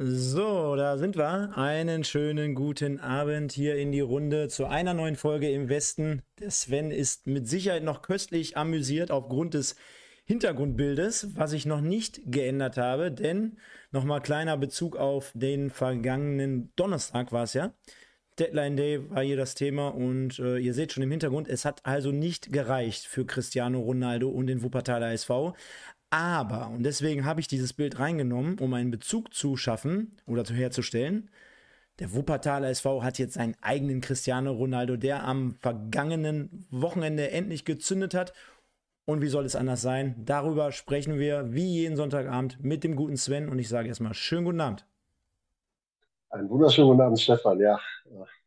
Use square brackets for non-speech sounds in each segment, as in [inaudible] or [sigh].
So, da sind wir. Einen schönen guten Abend hier in die Runde zu einer neuen Folge im Westen. Der Sven ist mit Sicherheit noch köstlich amüsiert aufgrund des Hintergrundbildes, was ich noch nicht geändert habe, denn nochmal kleiner Bezug auf den vergangenen Donnerstag war es ja. Deadline Day war hier das Thema und äh, ihr seht schon im Hintergrund, es hat also nicht gereicht für Cristiano Ronaldo und den Wuppertaler SV. Aber, und deswegen habe ich dieses Bild reingenommen, um einen Bezug zu schaffen oder zu herzustellen. Der Wuppertaler SV hat jetzt seinen eigenen Cristiano Ronaldo, der am vergangenen Wochenende endlich gezündet hat. Und wie soll es anders sein? Darüber sprechen wir wie jeden Sonntagabend mit dem guten Sven. Und ich sage erstmal schönen guten Abend. Einen wunderschönen guten Abend, Stefan. Ja,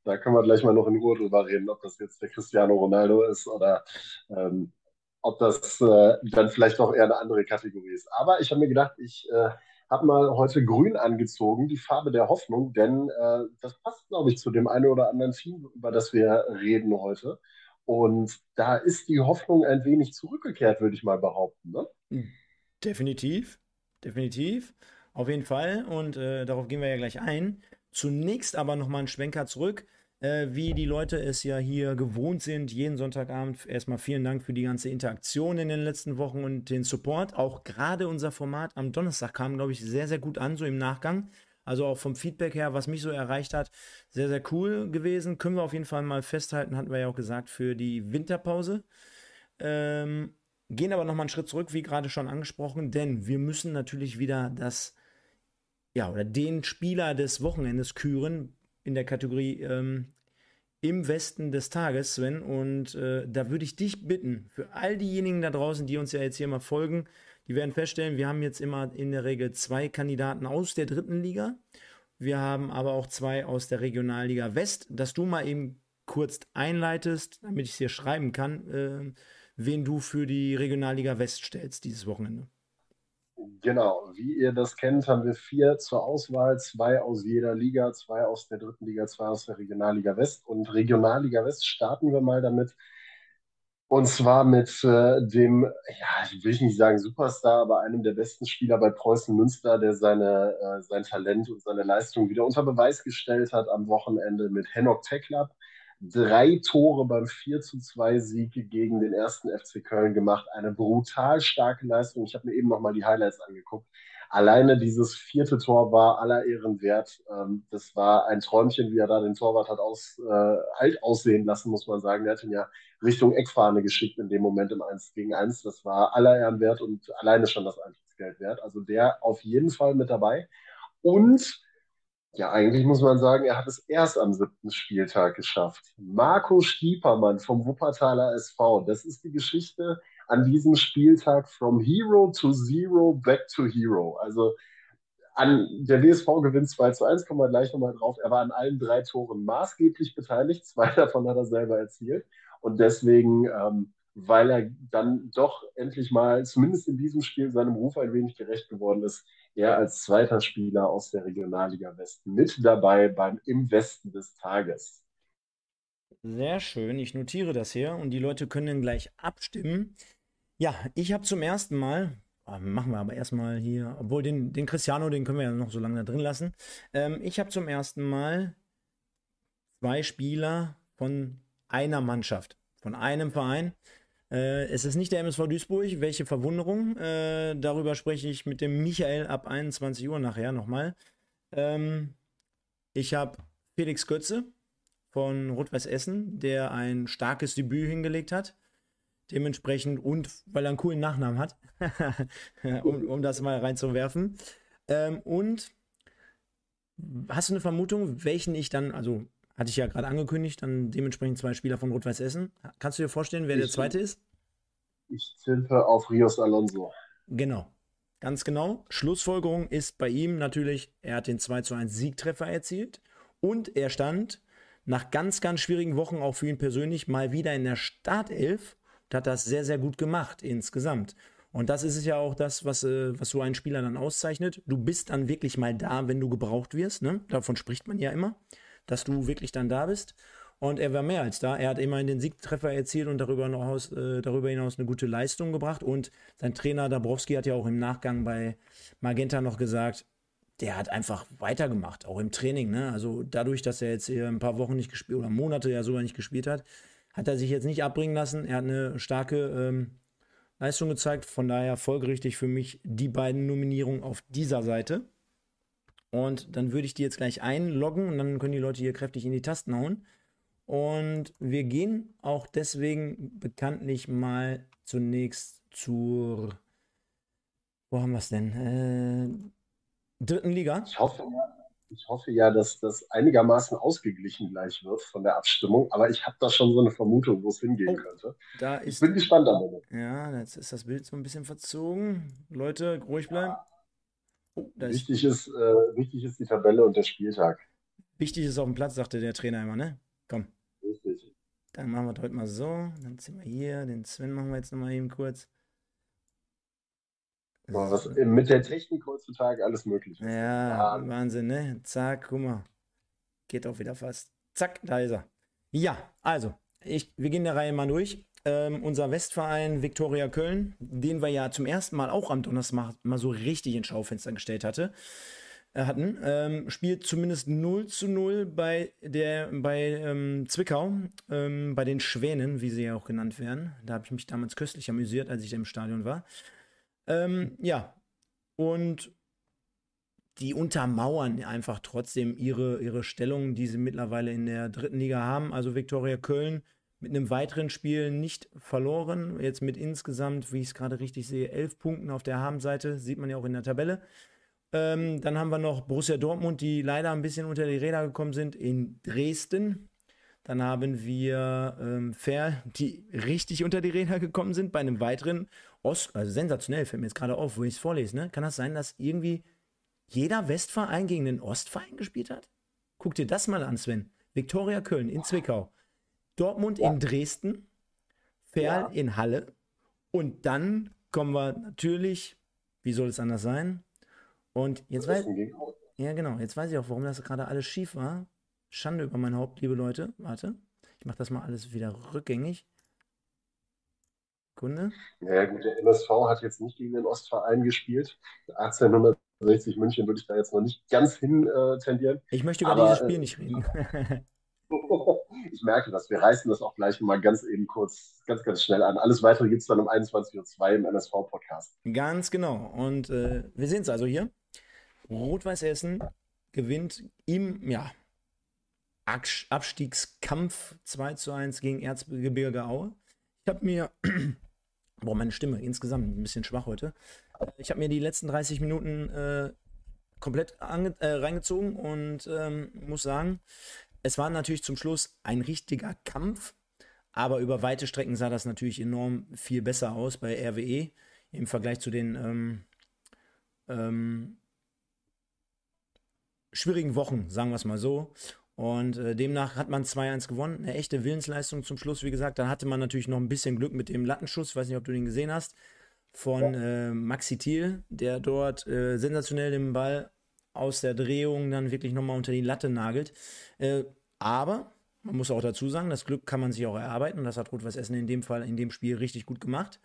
da können wir gleich mal noch in Ruhe drüber reden, ob das jetzt der Cristiano Ronaldo ist oder ähm, ob das äh, dann vielleicht doch eher eine andere Kategorie ist. Aber ich habe mir gedacht, ich äh, habe mal heute grün angezogen, die Farbe der Hoffnung, denn äh, das passt, glaube ich, zu dem einen oder anderen Team, über das wir reden heute. Und da ist die Hoffnung ein wenig zurückgekehrt, würde ich mal behaupten. Ne? Definitiv, definitiv, auf jeden Fall. Und äh, darauf gehen wir ja gleich ein. Zunächst aber nochmal ein Schwenker zurück äh, wie die Leute es ja hier gewohnt sind, jeden Sonntagabend. Erstmal vielen Dank für die ganze Interaktion in den letzten Wochen und den Support. Auch gerade unser Format am Donnerstag kam, glaube ich, sehr, sehr gut an, so im Nachgang. Also auch vom Feedback her, was mich so erreicht hat, sehr, sehr cool gewesen. Können wir auf jeden Fall mal festhalten, hatten wir ja auch gesagt, für die Winterpause. Ähm, gehen aber nochmal einen Schritt zurück, wie gerade schon angesprochen, denn wir müssen natürlich wieder das, ja, oder den Spieler des Wochenendes küren, in der Kategorie ähm, im Westen des Tages, Sven. Und äh, da würde ich dich bitten, für all diejenigen da draußen, die uns ja jetzt hier mal folgen, die werden feststellen, wir haben jetzt immer in der Regel zwei Kandidaten aus der dritten Liga. Wir haben aber auch zwei aus der Regionalliga West, dass du mal eben kurz einleitest, damit ich es hier schreiben kann, äh, wen du für die Regionalliga West stellst dieses Wochenende. Genau, wie ihr das kennt, haben wir vier zur Auswahl, zwei aus jeder Liga, zwei aus der dritten Liga, zwei aus der Regionalliga West. Und Regionalliga West starten wir mal damit. Und zwar mit äh, dem, ja, ich will nicht sagen Superstar, aber einem der besten Spieler bei Preußen Münster, der seine, äh, sein Talent und seine Leistung wieder unter Beweis gestellt hat am Wochenende mit Henok Teklab drei Tore beim 4 zu 2 Sieg gegen den ersten FC Köln gemacht. Eine brutal starke Leistung. Ich habe mir eben nochmal die Highlights angeguckt. Alleine dieses vierte Tor war aller Ehren wert. Ähm, das war ein Träumchen, wie er da den Torwart hat aus, äh, alt aussehen lassen, muss man sagen. Er hat ihn ja Richtung Eckfahne geschickt in dem Moment im 1 gegen 1. Das war aller Ehren wert und alleine schon das Eintrittsgeld wert. Also der auf jeden Fall mit dabei. Und ja, eigentlich muss man sagen, er hat es erst am siebten Spieltag geschafft. Marco Stiepermann vom Wuppertaler SV. Das ist die Geschichte an diesem Spieltag from Hero to Zero back to Hero. Also an, der WSV gewinnt 2 zu 1, kommen wir gleich nochmal drauf. Er war an allen drei Toren maßgeblich beteiligt. Zwei [laughs] davon hat er selber erzielt. Und deswegen, ähm, weil er dann doch endlich mal, zumindest in diesem Spiel, seinem Ruf ein wenig gerecht geworden ist, er als zweiter Spieler aus der Regionalliga Westen mit dabei beim Im Westen des Tages. Sehr schön, ich notiere das hier und die Leute können dann gleich abstimmen. Ja, ich habe zum ersten Mal, ah, machen wir aber erstmal hier, obwohl den, den Cristiano, den können wir ja noch so lange da drin lassen. Ähm, ich habe zum ersten Mal zwei Spieler von einer Mannschaft, von einem Verein. Äh, es ist nicht der MSV Duisburg, welche Verwunderung. Äh, darüber spreche ich mit dem Michael ab 21 Uhr nachher nochmal. Ähm, ich habe Felix Götze von Rot-Weiß Essen, der ein starkes Debüt hingelegt hat. Dementsprechend und weil er einen coolen Nachnamen hat, [laughs] um, um, das mal reinzuwerfen. Ähm, und hast du eine Vermutung, welchen ich dann, also hatte ich ja gerade angekündigt, dann dementsprechend zwei Spieler von Rot-Weiß Essen. Kannst du dir vorstellen, wer ich, der zweite ist? Ich tippe auf Rios Alonso. Genau. Ganz genau. Schlussfolgerung ist bei ihm natürlich, er hat den 2 zu 1 Siegtreffer erzielt und er stand nach ganz, ganz schwierigen Wochen auch für ihn persönlich mal wieder in der Startelf und hat das sehr, sehr gut gemacht insgesamt. Und das ist es ja auch das, was, äh, was so einen Spieler dann auszeichnet. Du bist dann wirklich mal da, wenn du gebraucht wirst. Ne? Davon spricht man ja immer dass du wirklich dann da bist. Und er war mehr als da. Er hat immerhin den Siegtreffer erzielt und darüber, hinaus, äh, darüber hinaus eine gute Leistung gebracht. Und sein Trainer Dabrowski hat ja auch im Nachgang bei Magenta noch gesagt, der hat einfach weitergemacht, auch im Training. Ne? Also dadurch, dass er jetzt hier ein paar Wochen nicht gespielt oder Monate ja sogar nicht gespielt hat, hat er sich jetzt nicht abbringen lassen. Er hat eine starke ähm, Leistung gezeigt. Von daher folgerichtig für mich die beiden Nominierungen auf dieser Seite. Und dann würde ich die jetzt gleich einloggen und dann können die Leute hier kräftig in die Tasten hauen. Und wir gehen auch deswegen bekanntlich mal zunächst zur. Wo haben wir es denn? Äh, dritten Liga. Ich hoffe, ich hoffe ja, dass das einigermaßen ausgeglichen gleich wird von der Abstimmung, aber ich habe da schon so eine Vermutung, wo es hingehen oh, könnte. Da ist, ich bin gespannt am Ende. Ja, jetzt ist das Bild so ein bisschen verzogen. Leute, ruhig bleiben. Oh, wichtig, ist, äh, wichtig ist die Tabelle und der Spieltag. Wichtig ist auf dem Platz, sagte der Trainer immer, ne? Dann machen wir das heute mal so. Dann ziehen wir hier. Den Sven machen wir jetzt nochmal eben kurz. Was, mit der Technik heutzutage alles möglich ist. Ja, ja, Wahnsinn, ne? Zack, guck mal. Geht auch wieder fast. Zack, da ist er. Ja, also, ich, wir gehen der Reihe mal durch. Ähm, unser Westverein Viktoria Köln, den wir ja zum ersten Mal auch am Donnerstag mal so richtig ins Schaufenster gestellt hatte, hatten, ähm, spielt zumindest 0 zu 0 bei, der, bei ähm, Zwickau, ähm, bei den Schwänen, wie sie ja auch genannt werden. Da habe ich mich damals köstlich amüsiert, als ich im Stadion war. Ähm, ja, und die untermauern einfach trotzdem ihre, ihre Stellung, die sie mittlerweile in der dritten Liga haben. Also Viktoria Köln mit einem weiteren Spiel nicht verloren. Jetzt mit insgesamt, wie ich es gerade richtig sehe, elf Punkten auf der Habenseite. Sieht man ja auch in der Tabelle. Ähm, dann haben wir noch Borussia Dortmund, die leider ein bisschen unter die Räder gekommen sind in Dresden. Dann haben wir ähm, Fair, die richtig unter die Räder gekommen sind bei einem weiteren Ost, also sensationell, fällt mir jetzt gerade auf, wo ich es vorlese, ne? Kann das sein, dass irgendwie jeder Westverein gegen den Ostverein gespielt hat? Guck dir das mal an, Sven. Viktoria Köln in Zwickau, Dortmund ja. in Dresden, Ferl ja. in Halle und dann kommen wir natürlich, wie soll es anders sein? Und jetzt weiß ja genau, jetzt weiß ich auch, warum das gerade alles schief war. Schande über mein Haupt, liebe Leute. Warte, ich mache das mal alles wieder rückgängig. Kunde? Ja, gut, der MSV hat jetzt nicht gegen den Ostverein gespielt. 1860 München würde ich da jetzt noch nicht ganz hin äh, tendieren. Ich möchte über Aber, dieses Spiel äh, nicht reden. [laughs] ich merke das. Wir reißen das auch gleich mal ganz eben kurz, ganz, ganz schnell an. Alles weitere gibt es dann um 21.02 Uhr im MSV-Podcast. Ganz genau. Und äh, wir sehen es also hier. Rot-Weiß Essen gewinnt im ja, Abstiegskampf 2 zu 1 gegen Erzgebirge Aue. Ich habe mir [clears throat] Boah, meine Stimme insgesamt ein bisschen schwach heute. Ich habe mir die letzten 30 Minuten äh, komplett äh, reingezogen und ähm, muss sagen, es war natürlich zum Schluss ein richtiger Kampf, aber über weite Strecken sah das natürlich enorm viel besser aus bei RWE im Vergleich zu den ähm, ähm, schwierigen Wochen, sagen wir es mal so. Und äh, demnach hat man 2-1 gewonnen. Eine echte Willensleistung zum Schluss, wie gesagt. Dann hatte man natürlich noch ein bisschen Glück mit dem Lattenschuss. Ich weiß nicht, ob du den gesehen hast. Von äh, Maxi Thiel, der dort äh, sensationell den Ball aus der Drehung dann wirklich nochmal unter die Latte nagelt. Äh, aber man muss auch dazu sagen, das Glück kann man sich auch erarbeiten. Und das hat Rot-Weiß Essen in dem Fall, in dem Spiel richtig gut gemacht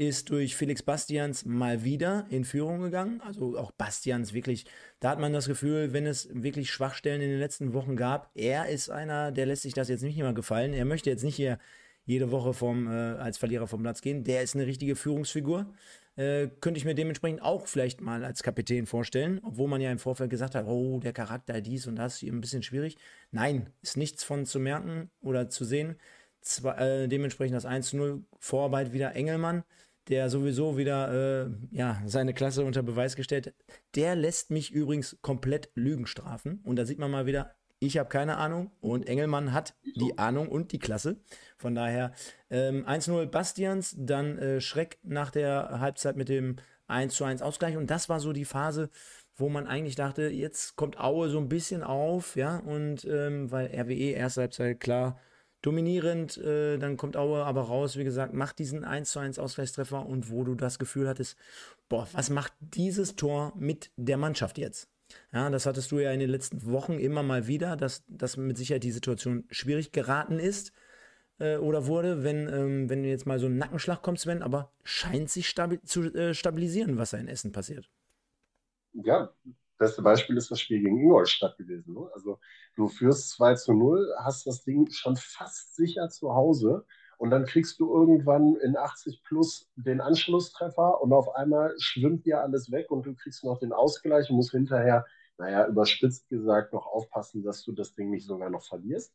ist durch Felix Bastians mal wieder in Führung gegangen. Also auch Bastians wirklich, da hat man das Gefühl, wenn es wirklich Schwachstellen in den letzten Wochen gab, er ist einer, der lässt sich das jetzt nicht mehr gefallen. Er möchte jetzt nicht hier jede Woche vom, äh, als Verlierer vom Platz gehen. Der ist eine richtige Führungsfigur. Äh, könnte ich mir dementsprechend auch vielleicht mal als Kapitän vorstellen, obwohl man ja im Vorfeld gesagt hat, oh, der Charakter, dies und das, ein bisschen schwierig. Nein, ist nichts von zu merken oder zu sehen. Zwei, äh, dementsprechend das 1-0 Vorarbeit wieder Engelmann der sowieso wieder äh, ja, seine Klasse unter Beweis gestellt. Der lässt mich übrigens komplett Lügen strafen. Und da sieht man mal wieder, ich habe keine Ahnung und Engelmann hat die Ahnung und die Klasse. Von daher ähm, 1-0 Bastians, dann äh, Schreck nach der Halbzeit mit dem 1-1 Ausgleich. Und das war so die Phase, wo man eigentlich dachte, jetzt kommt Aue so ein bisschen auf, ja, und ähm, weil RWE erste Halbzeit klar dominierend. Äh, dann kommt Aue aber raus, wie gesagt, macht diesen 1 zu 1 Ausgleichstreffer und wo du das Gefühl hattest, boah, was macht dieses Tor mit der Mannschaft jetzt? Ja, das hattest du ja in den letzten Wochen immer mal wieder, dass, dass mit Sicherheit die Situation schwierig geraten ist äh, oder wurde, wenn, ähm, wenn jetzt mal so ein Nackenschlag kommt, Sven, aber scheint sich stabi zu äh, stabilisieren, was da in Essen passiert. Ja, beste Beispiel ist das Spiel gegen Ingolstadt gewesen. Ne? Also du führst 2 zu 0, hast das Ding schon fast sicher zu Hause und dann kriegst du irgendwann in 80 plus den Anschlusstreffer und auf einmal schwimmt dir alles weg und du kriegst noch den Ausgleich und musst hinterher, naja, überspitzt gesagt, noch aufpassen, dass du das Ding nicht sogar noch verlierst.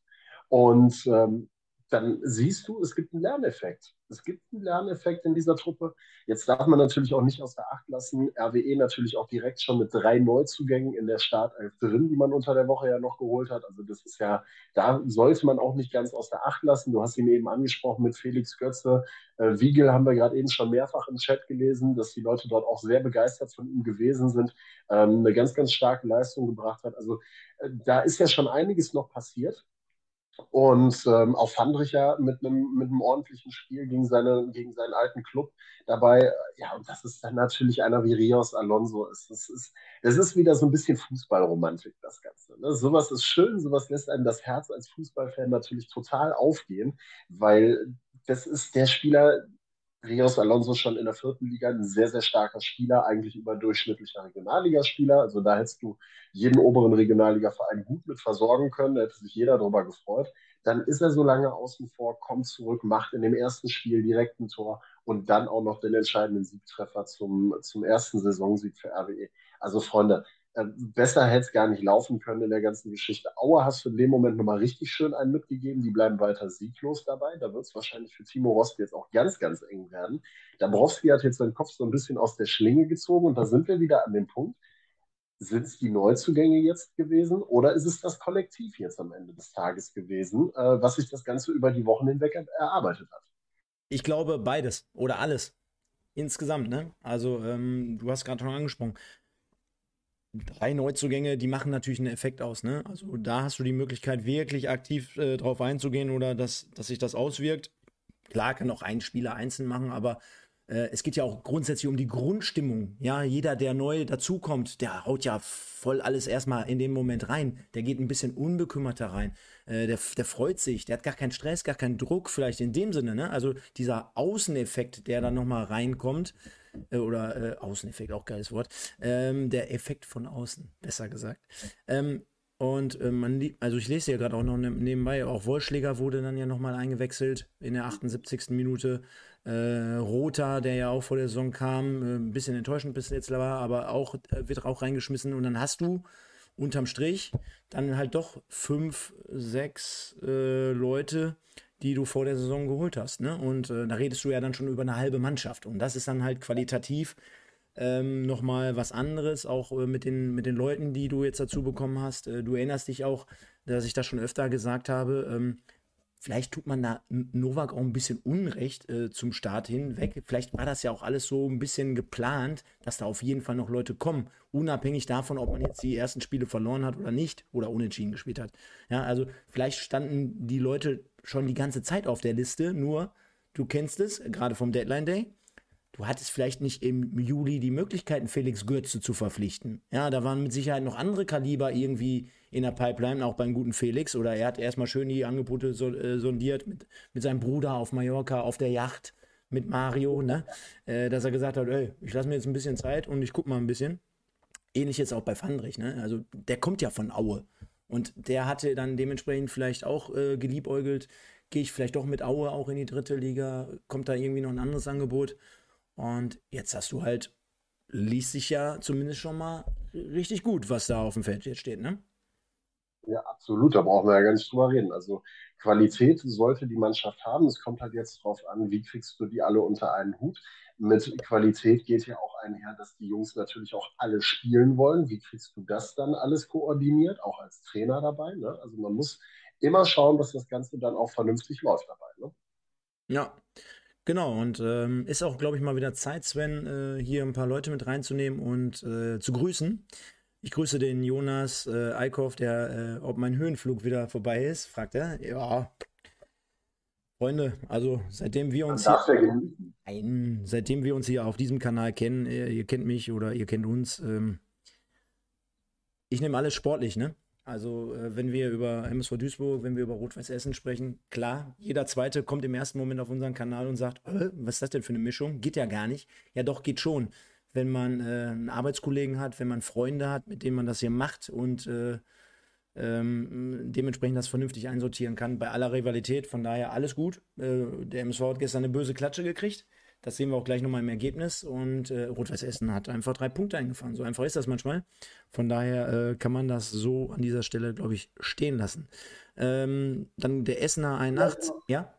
Und ähm, dann siehst du, es gibt einen Lerneffekt. Es gibt einen Lerneffekt in dieser Truppe. Jetzt darf man natürlich auch nicht aus der Acht lassen, RWE natürlich auch direkt schon mit drei Neuzugängen in der Startelf drin, die man unter der Woche ja noch geholt hat. Also das ist ja, da sollte man auch nicht ganz aus der Acht lassen. Du hast ihn eben angesprochen mit Felix Götze. Äh, Wiegel haben wir gerade eben schon mehrfach im Chat gelesen, dass die Leute dort auch sehr begeistert von ihm gewesen sind. Ähm, eine ganz, ganz starke Leistung gebracht hat. Also äh, da ist ja schon einiges noch passiert. Und ähm, auch Fandricher mit einem, mit einem ordentlichen Spiel gegen, seine, gegen seinen alten Club dabei. Ja, und das ist dann natürlich einer wie Rios Alonso. Es, das, ist, das ist wieder so ein bisschen Fußballromantik, das Ganze. Ne? Sowas ist schön, sowas lässt einem das Herz als Fußballfan natürlich total aufgehen, weil das ist der Spieler, Rios Alonso schon in der vierten Liga ein sehr, sehr starker Spieler, eigentlich überdurchschnittlicher Regionalligaspieler. Also da hättest du jeden oberen Regionalligaverein gut mit versorgen können, da hätte sich jeder darüber gefreut. Dann ist er so lange außen vor, kommt zurück, macht in dem ersten Spiel direkt ein Tor und dann auch noch den entscheidenden Siegtreffer zum, zum ersten Saisonsieg für RWE. Also Freunde, besser hätte es gar nicht laufen können in der ganzen Geschichte. Aue hast du in dem Moment nochmal richtig schön einen mitgegeben. Die bleiben weiter sieglos dabei. Da wird es wahrscheinlich für Timo Rost jetzt auch ganz, ganz eng werden. Dabrowski hat jetzt seinen Kopf so ein bisschen aus der Schlinge gezogen und da sind wir wieder an dem Punkt. Sind es die Neuzugänge jetzt gewesen oder ist es das Kollektiv jetzt am Ende des Tages gewesen, äh, was sich das Ganze über die Wochen hinweg erarbeitet hat? Ich glaube beides oder alles. Insgesamt, ne? Also, ähm, du hast gerade schon angesprochen drei Neuzugänge, die machen natürlich einen Effekt aus. Ne? Also da hast du die Möglichkeit, wirklich aktiv äh, drauf einzugehen oder dass, dass sich das auswirkt. Klar kann auch ein Spieler einzeln machen, aber äh, es geht ja auch grundsätzlich um die Grundstimmung. Ja, jeder, der neu dazukommt, der haut ja voll alles erstmal in dem Moment rein. Der geht ein bisschen unbekümmerter rein. Äh, der, der freut sich, der hat gar keinen Stress, gar keinen Druck, vielleicht in dem Sinne. Ne? Also dieser Außeneffekt, der dann nochmal reinkommt, oder äh, Außeneffekt, auch geiles Wort, ähm, der Effekt von außen, besser gesagt. Ähm, und äh, man, also ich lese ja gerade auch noch ne, nebenbei, auch Wollschläger wurde dann ja nochmal eingewechselt in der 78. Minute. Äh, Rota, der ja auch vor der Saison kam, äh, ein bisschen enttäuschend bis jetzt war, aber auch äh, wird auch reingeschmissen. Und dann hast du unterm Strich dann halt doch fünf, sechs äh, Leute, die du vor der Saison geholt hast. Ne? Und äh, da redest du ja dann schon über eine halbe Mannschaft. Und das ist dann halt qualitativ ähm, nochmal was anderes, auch äh, mit, den, mit den Leuten, die du jetzt dazu bekommen hast. Äh, du erinnerst dich auch, dass ich das schon öfter gesagt habe. Ähm, vielleicht tut man da Novak auch ein bisschen Unrecht äh, zum Start hinweg. Vielleicht war das ja auch alles so ein bisschen geplant, dass da auf jeden Fall noch Leute kommen, unabhängig davon, ob man jetzt die ersten Spiele verloren hat oder nicht oder unentschieden gespielt hat. Ja, also vielleicht standen die Leute schon die ganze Zeit auf der Liste, nur du kennst es, gerade vom Deadline Day. Du hattest vielleicht nicht im Juli die Möglichkeiten, Felix Gürze zu verpflichten. Ja, da waren mit Sicherheit noch andere Kaliber irgendwie in der Pipeline, auch beim guten Felix. Oder er hat erstmal schön die Angebote äh, sondiert mit, mit seinem Bruder auf Mallorca, auf der Yacht mit Mario, ne? Äh, dass er gesagt hat, ey, ich lasse mir jetzt ein bisschen Zeit und ich gucke mal ein bisschen. Ähnlich jetzt auch bei Fandrich, ne? Also der kommt ja von Aue. Und der hatte dann dementsprechend vielleicht auch äh, geliebäugelt, gehe ich vielleicht doch mit Aue auch in die dritte Liga, kommt da irgendwie noch ein anderes Angebot. Und jetzt hast du halt, liest sich ja zumindest schon mal richtig gut, was da auf dem Feld jetzt steht, ne? Ja, absolut, da brauchen wir ja gar nicht drüber reden. Also Qualität sollte die Mannschaft haben. Es kommt halt jetzt darauf an, wie kriegst du die alle unter einen Hut. Mit Qualität geht ja auch einher, dass die Jungs natürlich auch alle spielen wollen. Wie kriegst du das dann alles koordiniert, auch als Trainer dabei? Ne? Also man muss immer schauen, dass das Ganze dann auch vernünftig läuft dabei. Ne? Ja, Genau, und ähm, ist auch, glaube ich, mal wieder Zeit, Sven, äh, hier ein paar Leute mit reinzunehmen und äh, zu grüßen. Ich grüße den Jonas äh, Eickhoff, der, äh, ob mein Höhenflug wieder vorbei ist, fragt er. Ja. Freunde, also seitdem wir uns hier, nein, seitdem wir uns hier auf diesem Kanal kennen, ihr, ihr kennt mich oder ihr kennt uns, ähm, ich nehme alles sportlich, ne? Also, äh, wenn wir über MSV Duisburg, wenn wir über Rot-Weiß Essen sprechen, klar, jeder Zweite kommt im ersten Moment auf unseren Kanal und sagt, äh, was ist das denn für eine Mischung? Geht ja gar nicht. Ja, doch, geht schon wenn man äh, einen Arbeitskollegen hat, wenn man Freunde hat, mit denen man das hier macht und äh, ähm, dementsprechend das vernünftig einsortieren kann bei aller Rivalität. Von daher alles gut. Äh, der MSV hat gestern eine böse Klatsche gekriegt. Das sehen wir auch gleich nochmal im Ergebnis. Und äh, Rot-Weiß Essen hat einfach drei Punkte eingefahren. So einfach ist das manchmal. Von daher äh, kann man das so an dieser Stelle, glaube ich, stehen lassen. Ähm, dann der Essener 81. Ja?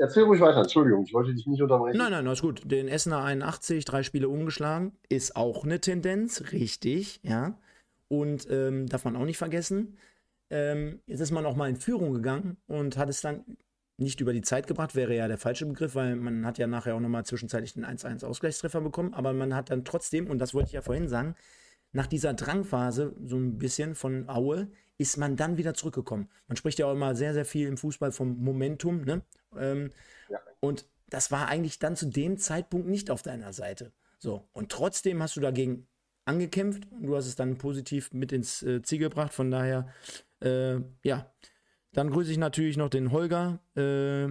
Erzähl ruhig weiter, Entschuldigung, ich wollte dich nicht unterbrechen. Nein, nein, alles gut. Den Essener 81, drei Spiele umgeschlagen, ist auch eine Tendenz, richtig, ja. Und ähm, darf man auch nicht vergessen. Ähm, jetzt ist man auch mal in Führung gegangen und hat es dann nicht über die Zeit gebracht, wäre ja der falsche Begriff, weil man hat ja nachher auch nochmal zwischenzeitlich den 1-1 Ausgleichstreffer bekommen, aber man hat dann trotzdem, und das wollte ich ja vorhin sagen, nach dieser Drangphase, so ein bisschen von Aue, ist man dann wieder zurückgekommen. Man spricht ja auch immer sehr, sehr viel im Fußball vom Momentum, ne? Ähm, ja. Und das war eigentlich dann zu dem Zeitpunkt nicht auf deiner Seite. So, und trotzdem hast du dagegen angekämpft und du hast es dann positiv mit ins äh, Ziel gebracht. Von daher, äh, ja, dann grüße ich natürlich noch den Holger, äh,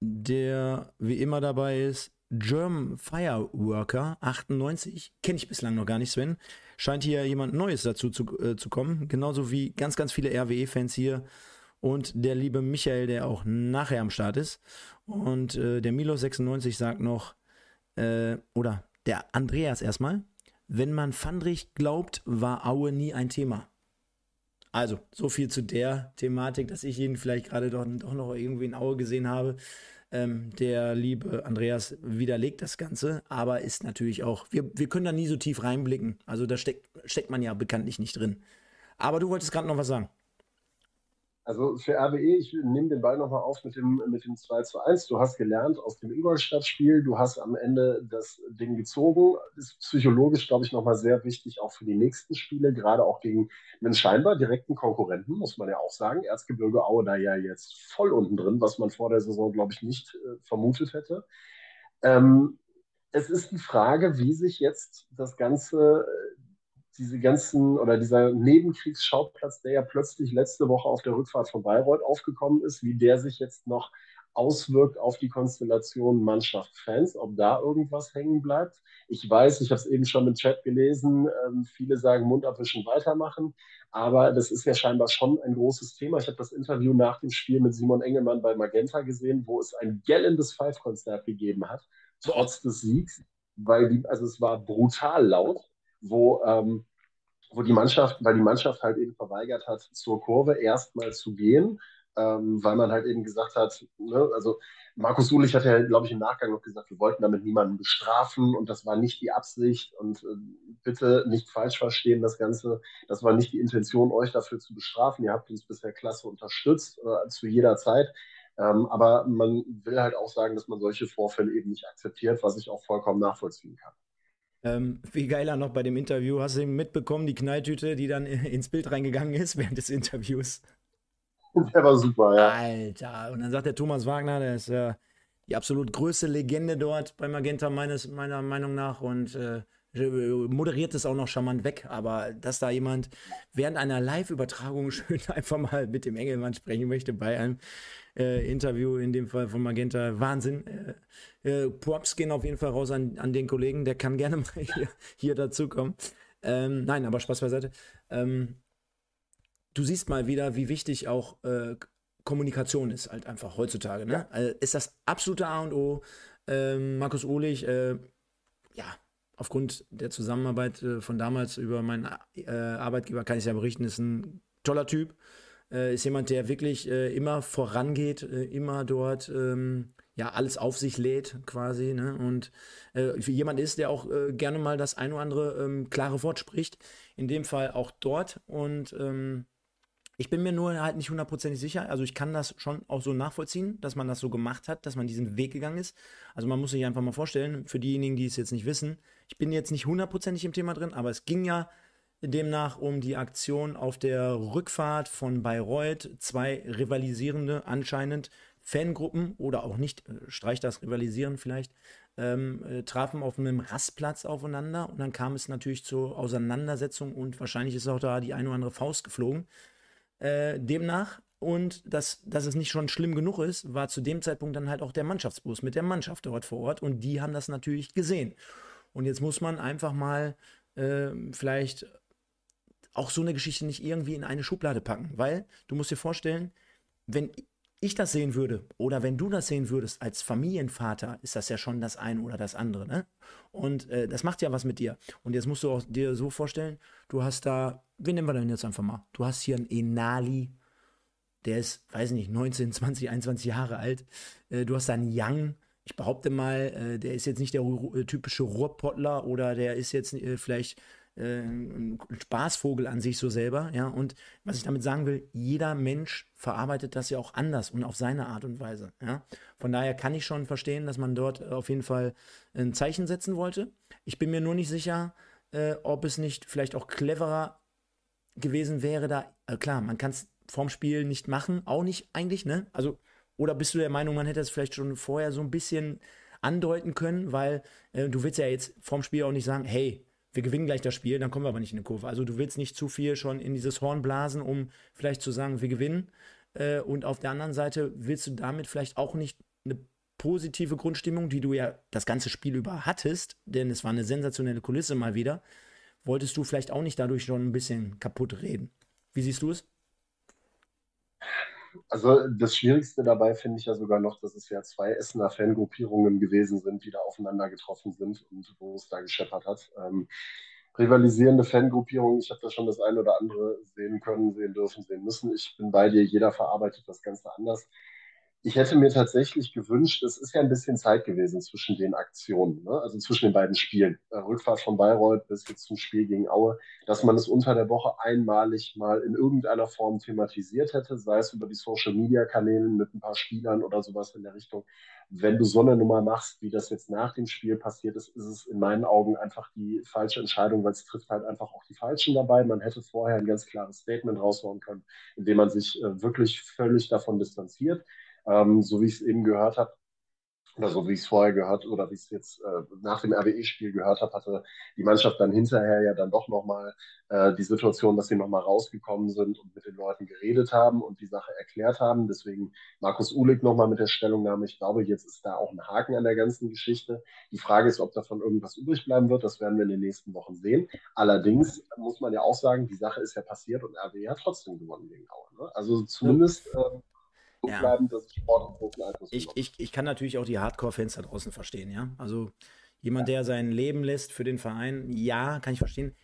der wie immer dabei ist. German Fireworker 98, kenne ich bislang noch gar nicht, Sven. Scheint hier jemand Neues dazu zu, äh, zu kommen. Genauso wie ganz, ganz viele RWE-Fans hier. Und der liebe Michael, der auch nachher am Start ist. Und äh, der Milo96 sagt noch, äh, oder der Andreas erstmal, wenn man Fandrich glaubt, war Aue nie ein Thema. Also, so viel zu der Thematik, dass ich ihn vielleicht gerade doch, doch noch irgendwie in Aue gesehen habe. Ähm, der liebe Andreas widerlegt das Ganze, aber ist natürlich auch, wir, wir können da nie so tief reinblicken. Also da steckt, steckt man ja bekanntlich nicht drin. Aber du wolltest gerade noch was sagen. Also für RWE, ich nehme den Ball nochmal auf mit dem, mit dem 2 zu 1. Du hast gelernt aus dem Ingolstadt-Spiel, du hast am Ende das Ding gezogen. Ist psychologisch, glaube ich, nochmal sehr wichtig, auch für die nächsten Spiele, gerade auch gegen einen scheinbar direkten Konkurrenten, muss man ja auch sagen. Erzgebirge Aue da ja jetzt voll unten drin, was man vor der Saison, glaube ich, nicht äh, vermutet hätte. Ähm, es ist die Frage, wie sich jetzt das Ganze diese ganzen oder dieser Nebenkriegsschauplatz, der ja plötzlich letzte Woche auf der Rückfahrt von Bayreuth aufgekommen ist, wie der sich jetzt noch auswirkt auf die Konstellation Mannschaft-Fans, ob da irgendwas hängen bleibt. Ich weiß, ich habe es eben schon im Chat gelesen, ähm, viele sagen Mund abwischen, weitermachen, aber das ist ja scheinbar schon ein großes Thema. Ich habe das Interview nach dem Spiel mit Simon Engelmann bei Magenta gesehen, wo es ein gellendes Five-Konzert gegeben hat, trotz des Siegs, weil die, also es war brutal laut wo, ähm, wo die Mannschaft, weil die Mannschaft halt eben verweigert hat, zur Kurve erstmal zu gehen, ähm, weil man halt eben gesagt hat, ne, also Markus Ulich hat ja, glaube ich, im Nachgang noch gesagt, wir wollten damit niemanden bestrafen und das war nicht die Absicht und äh, bitte nicht falsch verstehen das Ganze, das war nicht die Intention, euch dafür zu bestrafen. Ihr habt uns bisher klasse unterstückt, äh, zu jeder Zeit. Ähm, aber man will halt auch sagen, dass man solche Vorfälle eben nicht akzeptiert, was ich auch vollkommen nachvollziehen kann. Ähm, viel geiler noch bei dem Interview, hast du mitbekommen, die Knalltüte, die dann ins Bild reingegangen ist während des Interviews? [laughs] Der war super, ja. Alter, und dann sagt der Thomas Wagner, der ist äh, die absolut größte Legende dort bei Magenta, meines, meiner Meinung nach, und äh, moderiert es auch noch charmant weg, aber dass da jemand während einer Live-Übertragung [laughs] schön einfach mal mit dem Engelmann sprechen möchte bei einem äh, Interview, in dem Fall von Magenta, Wahnsinn. Äh, äh, Props gehen auf jeden Fall raus an, an den Kollegen, der kann gerne [laughs] mal hier, hier dazukommen. Ähm, nein, aber Spaß beiseite. Ähm, du siehst mal wieder, wie wichtig auch äh, Kommunikation ist, halt einfach heutzutage. Ne? Also ist das absolute A und O. Ähm, Markus Ohlich, äh, ja, aufgrund der Zusammenarbeit äh, von damals über meinen Arbeitgeber kann ich ja berichten, ist ein toller Typ. Äh, ist jemand, der wirklich äh, immer vorangeht, äh, immer dort ähm, ja alles auf sich lädt quasi. Ne? Und äh, jemand ist, der auch gerne mal das ein oder andere ähm, klare Wort spricht. In dem Fall auch dort. Und ähm, ich bin mir nur halt nicht hundertprozentig sicher. Also ich kann das schon auch so nachvollziehen, dass man das so gemacht hat, dass man diesen Weg gegangen ist. Also man muss sich einfach mal vorstellen, für diejenigen, die es jetzt nicht wissen, ich bin jetzt nicht hundertprozentig im Thema drin, aber es ging ja demnach um die Aktion auf der Rückfahrt von Bayreuth. Zwei rivalisierende, anscheinend Fangruppen oder auch nicht, äh, streich das Rivalisieren vielleicht, ähm, äh, trafen auf einem Rastplatz aufeinander und dann kam es natürlich zur Auseinandersetzung und wahrscheinlich ist auch da die eine oder andere Faust geflogen. Äh, demnach und dass, dass es nicht schon schlimm genug ist, war zu dem Zeitpunkt dann halt auch der Mannschaftsbus mit der Mannschaft dort vor Ort und die haben das natürlich gesehen. Und jetzt muss man einfach mal äh, vielleicht auch so eine Geschichte nicht irgendwie in eine Schublade packen, weil du musst dir vorstellen, wenn ich das sehen würde oder wenn du das sehen würdest als Familienvater, ist das ja schon das eine oder das andere. Ne? Und äh, das macht ja was mit dir. Und jetzt musst du auch dir so vorstellen, du hast da, wen nehmen wir denn jetzt einfach mal? Du hast hier einen Enali, der ist, weiß nicht, 19, 20, 21 Jahre alt. Äh, du hast da einen Young, ich behaupte mal, äh, der ist jetzt nicht der äh, typische Ruhrpottler oder der ist jetzt äh, vielleicht äh, ein Spaßvogel an sich so selber, ja. Und was ich damit sagen will, jeder Mensch verarbeitet das ja auch anders und auf seine Art und Weise, ja. Von daher kann ich schon verstehen, dass man dort auf jeden Fall ein Zeichen setzen wollte. Ich bin mir nur nicht sicher, äh, ob es nicht vielleicht auch cleverer gewesen wäre, da, äh, klar, man kann es vorm Spiel nicht machen, auch nicht eigentlich, ne? Also, oder bist du der Meinung, man hätte es vielleicht schon vorher so ein bisschen andeuten können, weil äh, du willst ja jetzt vorm Spiel auch nicht sagen, hey, wir gewinnen gleich das Spiel, dann kommen wir aber nicht in eine Kurve. Also du willst nicht zu viel schon in dieses Horn blasen, um vielleicht zu sagen, wir gewinnen. Äh, und auf der anderen Seite willst du damit vielleicht auch nicht eine positive Grundstimmung, die du ja das ganze Spiel über hattest, denn es war eine sensationelle Kulisse mal wieder, wolltest du vielleicht auch nicht dadurch schon ein bisschen kaputt reden. Wie siehst du es? Also das Schwierigste dabei finde ich ja sogar noch, dass es ja zwei Essener Fangruppierungen gewesen sind, die da aufeinander getroffen sind und wo es da gescheppert hat. Ähm, rivalisierende Fangruppierungen, ich habe da schon das eine oder andere sehen können, sehen dürfen, sehen müssen. Ich bin bei dir, jeder verarbeitet das Ganze anders ich hätte mir tatsächlich gewünscht, es ist ja ein bisschen Zeit gewesen zwischen den Aktionen, ne? also zwischen den beiden Spielen, äh, Rückfahrt von Bayreuth bis jetzt zum Spiel gegen Aue, dass man es unter der Woche einmalig mal in irgendeiner Form thematisiert hätte, sei es über die Social-Media-Kanäle mit ein paar Spielern oder sowas in der Richtung. Wenn du so eine Nummer machst, wie das jetzt nach dem Spiel passiert ist, ist es in meinen Augen einfach die falsche Entscheidung, weil es trifft halt einfach auch die Falschen dabei. Man hätte vorher ein ganz klares Statement raushauen können, indem man sich äh, wirklich völlig davon distanziert ähm, so wie ich es eben gehört habe, oder so wie ich es vorher gehört oder wie ich es jetzt äh, nach dem RWE-Spiel gehört habe, hatte die Mannschaft dann hinterher ja dann doch nochmal äh, die Situation, dass sie nochmal rausgekommen sind und mit den Leuten geredet haben und die Sache erklärt haben. Deswegen Markus Uhlig nochmal mit der Stellungnahme. Ich glaube, jetzt ist da auch ein Haken an der ganzen Geschichte. Die Frage ist, ob davon irgendwas übrig bleiben wird. Das werden wir in den nächsten Wochen sehen. Allerdings muss man ja auch sagen, die Sache ist ja passiert und RWE hat trotzdem gewonnen gegen Aue. Ne? Also zumindest. Äh, ja. bleiben, dass Sport einen großen Einfluss ich, ich, ich kann natürlich auch die Hardcore-Fans da draußen verstehen, ja. Also jemand, der sein Leben lässt für den Verein, ja, kann ich verstehen.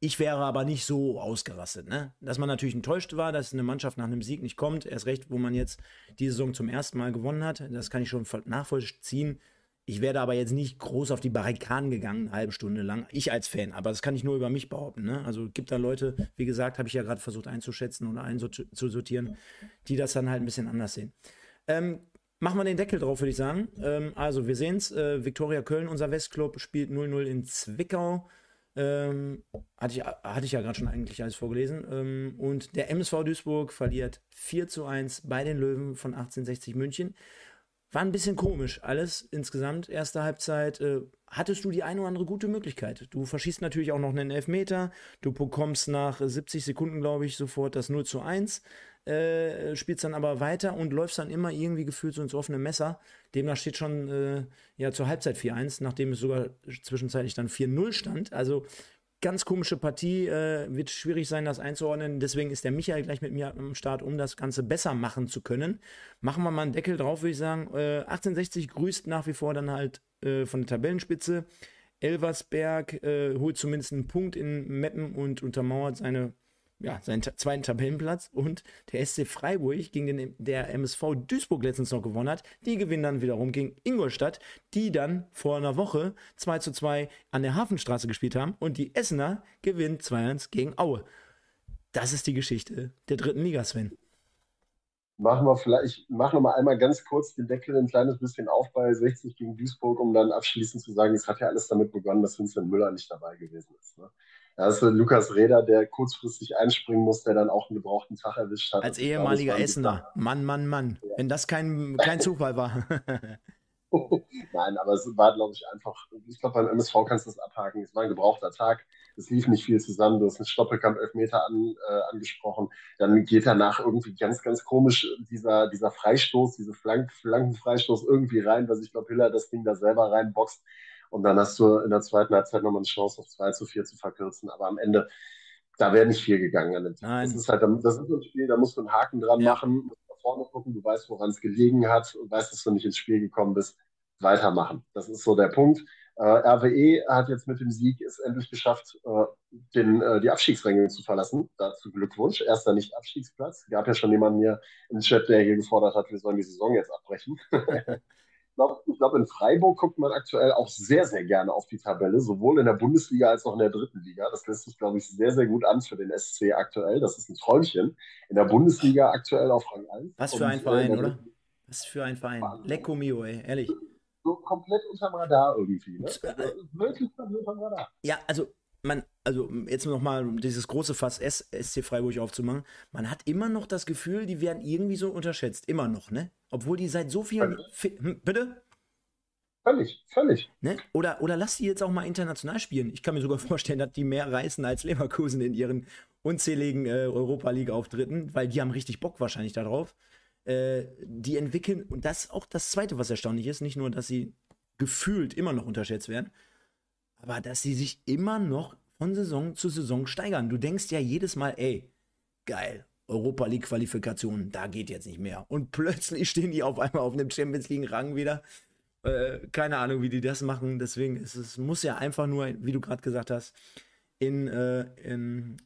Ich wäre aber nicht so ausgerastet, ne? Dass man natürlich enttäuscht war, dass eine Mannschaft nach einem Sieg nicht kommt. Erst recht, wo man jetzt die Saison zum ersten Mal gewonnen hat. Das kann ich schon nachvollziehen. Ich werde aber jetzt nicht groß auf die Barrikaden gegangen, eine halbe Stunde lang. Ich als Fan, aber das kann ich nur über mich behaupten. Ne? Also gibt da Leute, wie gesagt, habe ich ja gerade versucht einzuschätzen oder einzusortieren, die das dann halt ein bisschen anders sehen. Ähm, machen wir den Deckel drauf, würde ich sagen. Ähm, also, wir sehen es. Äh, Viktoria Köln, unser Westclub, spielt 0-0 in Zwickau. Ähm, hatte, ich, hatte ich ja gerade schon eigentlich alles vorgelesen. Ähm, und der MSV Duisburg verliert 4 zu 1 bei den Löwen von 1860 München. War ein bisschen komisch alles insgesamt. Erste Halbzeit äh, hattest du die eine oder andere gute Möglichkeit. Du verschießt natürlich auch noch einen Elfmeter. Du bekommst nach 70 Sekunden, glaube ich, sofort das 0 zu 1. Äh, spielst dann aber weiter und läufst dann immer irgendwie gefühlt so ins offene Messer. Demnach steht schon äh, ja zur Halbzeit 4-1, nachdem es sogar zwischenzeitlich dann 4-0 stand. Also ganz komische Partie, äh, wird schwierig sein, das einzuordnen. Deswegen ist der Michael gleich mit mir am Start, um das Ganze besser machen zu können. Machen wir mal einen Deckel drauf, würde ich sagen. Äh, 1860 grüßt nach wie vor dann halt äh, von der Tabellenspitze. Elversberg äh, holt zumindest einen Punkt in Meppen und untermauert seine ja, seinen zweiten Tabellenplatz und der SC Freiburg, gegen den der MSV Duisburg letztens noch gewonnen hat, die gewinnen dann wiederum gegen Ingolstadt, die dann vor einer Woche 2 zu 2 an der Hafenstraße gespielt haben und die Essener gewinnen 2-1 gegen Aue. Das ist die Geschichte der dritten Liga, Sven. Machen wir vielleicht, ich mache noch mal einmal ganz kurz den Deckel ein kleines bisschen auf bei 60 gegen Duisburg, um dann abschließend zu sagen, es hat ja alles damit begonnen, dass Vincent Müller nicht dabei gewesen ist. Ne? Da ist Lukas Reda, der kurzfristig einspringen muss, der dann auch einen gebrauchten Tag erwischt hat. Als ehemaliger Essener. Mann, Mann, Mann. Ja. Wenn das kein, kein Zufall war. [laughs] Nein, aber es war, glaube ich, einfach, ich glaube, beim MSV kannst du das abhaken. Es war ein gebrauchter Tag. Es lief nicht viel zusammen. Du hast einen Stoppelkamp-Elfmeter an, äh, angesprochen. Dann geht danach irgendwie ganz, ganz komisch dieser, dieser Freistoß, diese Flank Flankenfreistoß irgendwie rein, weil ich glaube, Hiller das Ding da selber reinboxt. Und dann hast du in der zweiten Halbzeit nochmal eine Chance, auf 2 zu 4 zu verkürzen. Aber am Ende, da wäre nicht viel gegangen. Nein. Das ist halt, das ist ein Spiel, da musst du einen Haken dran ja. machen, musst nach vorne gucken, du weißt, woran es gelegen hat und weißt, dass du nicht ins Spiel gekommen bist. Weitermachen. Das ist so der Punkt. Äh, RWE hat jetzt mit dem Sieg es endlich geschafft, äh, den, äh, die Abstiegsränge zu verlassen. Dazu Glückwunsch. Erster Nicht-Abstiegsplatz. Gab ja schon jemanden hier im Chat, der hier gefordert hat, wir sollen die Saison jetzt abbrechen. [laughs] ich glaube, glaub, in Freiburg guckt man aktuell auch sehr, sehr gerne auf die Tabelle, sowohl in der Bundesliga als auch in der dritten Liga. Das lässt sich, glaube ich, sehr, sehr gut an für den SC aktuell. Das ist ein Träumchen. In der Bundesliga aktuell auf Rang 1. Was für ein Verein, oder? Was für ein Verein. Lecco mio, ey, ehrlich so komplett unterm Radar irgendwie. Ne? Also, wirklich unterm Radar. Ja, also man, also jetzt nochmal dieses große Fass S, SC Freiburg aufzumachen, man hat immer noch das Gefühl, die werden irgendwie so unterschätzt. Immer noch, ne? Obwohl die seit so vielen. Hm, bitte? Völlig, völlig. Ne? Oder, oder lass die jetzt auch mal international spielen. Ich kann mir sogar [laughs] vorstellen, dass die mehr reißen als Leverkusen in ihren unzähligen äh, Europa League-Auftritten, weil die haben richtig Bock wahrscheinlich darauf. Äh, die entwickeln, und das ist auch das Zweite, was erstaunlich ist, nicht nur, dass sie gefühlt immer noch unterschätzt werden, aber dass sie sich immer noch von Saison zu Saison steigern. Du denkst ja jedes Mal, ey, geil, Europa League Qualifikation, da geht jetzt nicht mehr. Und plötzlich stehen die auf einmal auf einem Champions League Rang wieder. Äh, keine Ahnung, wie die das machen. Deswegen ist es muss ja einfach nur, wie du gerade gesagt hast, in, äh, in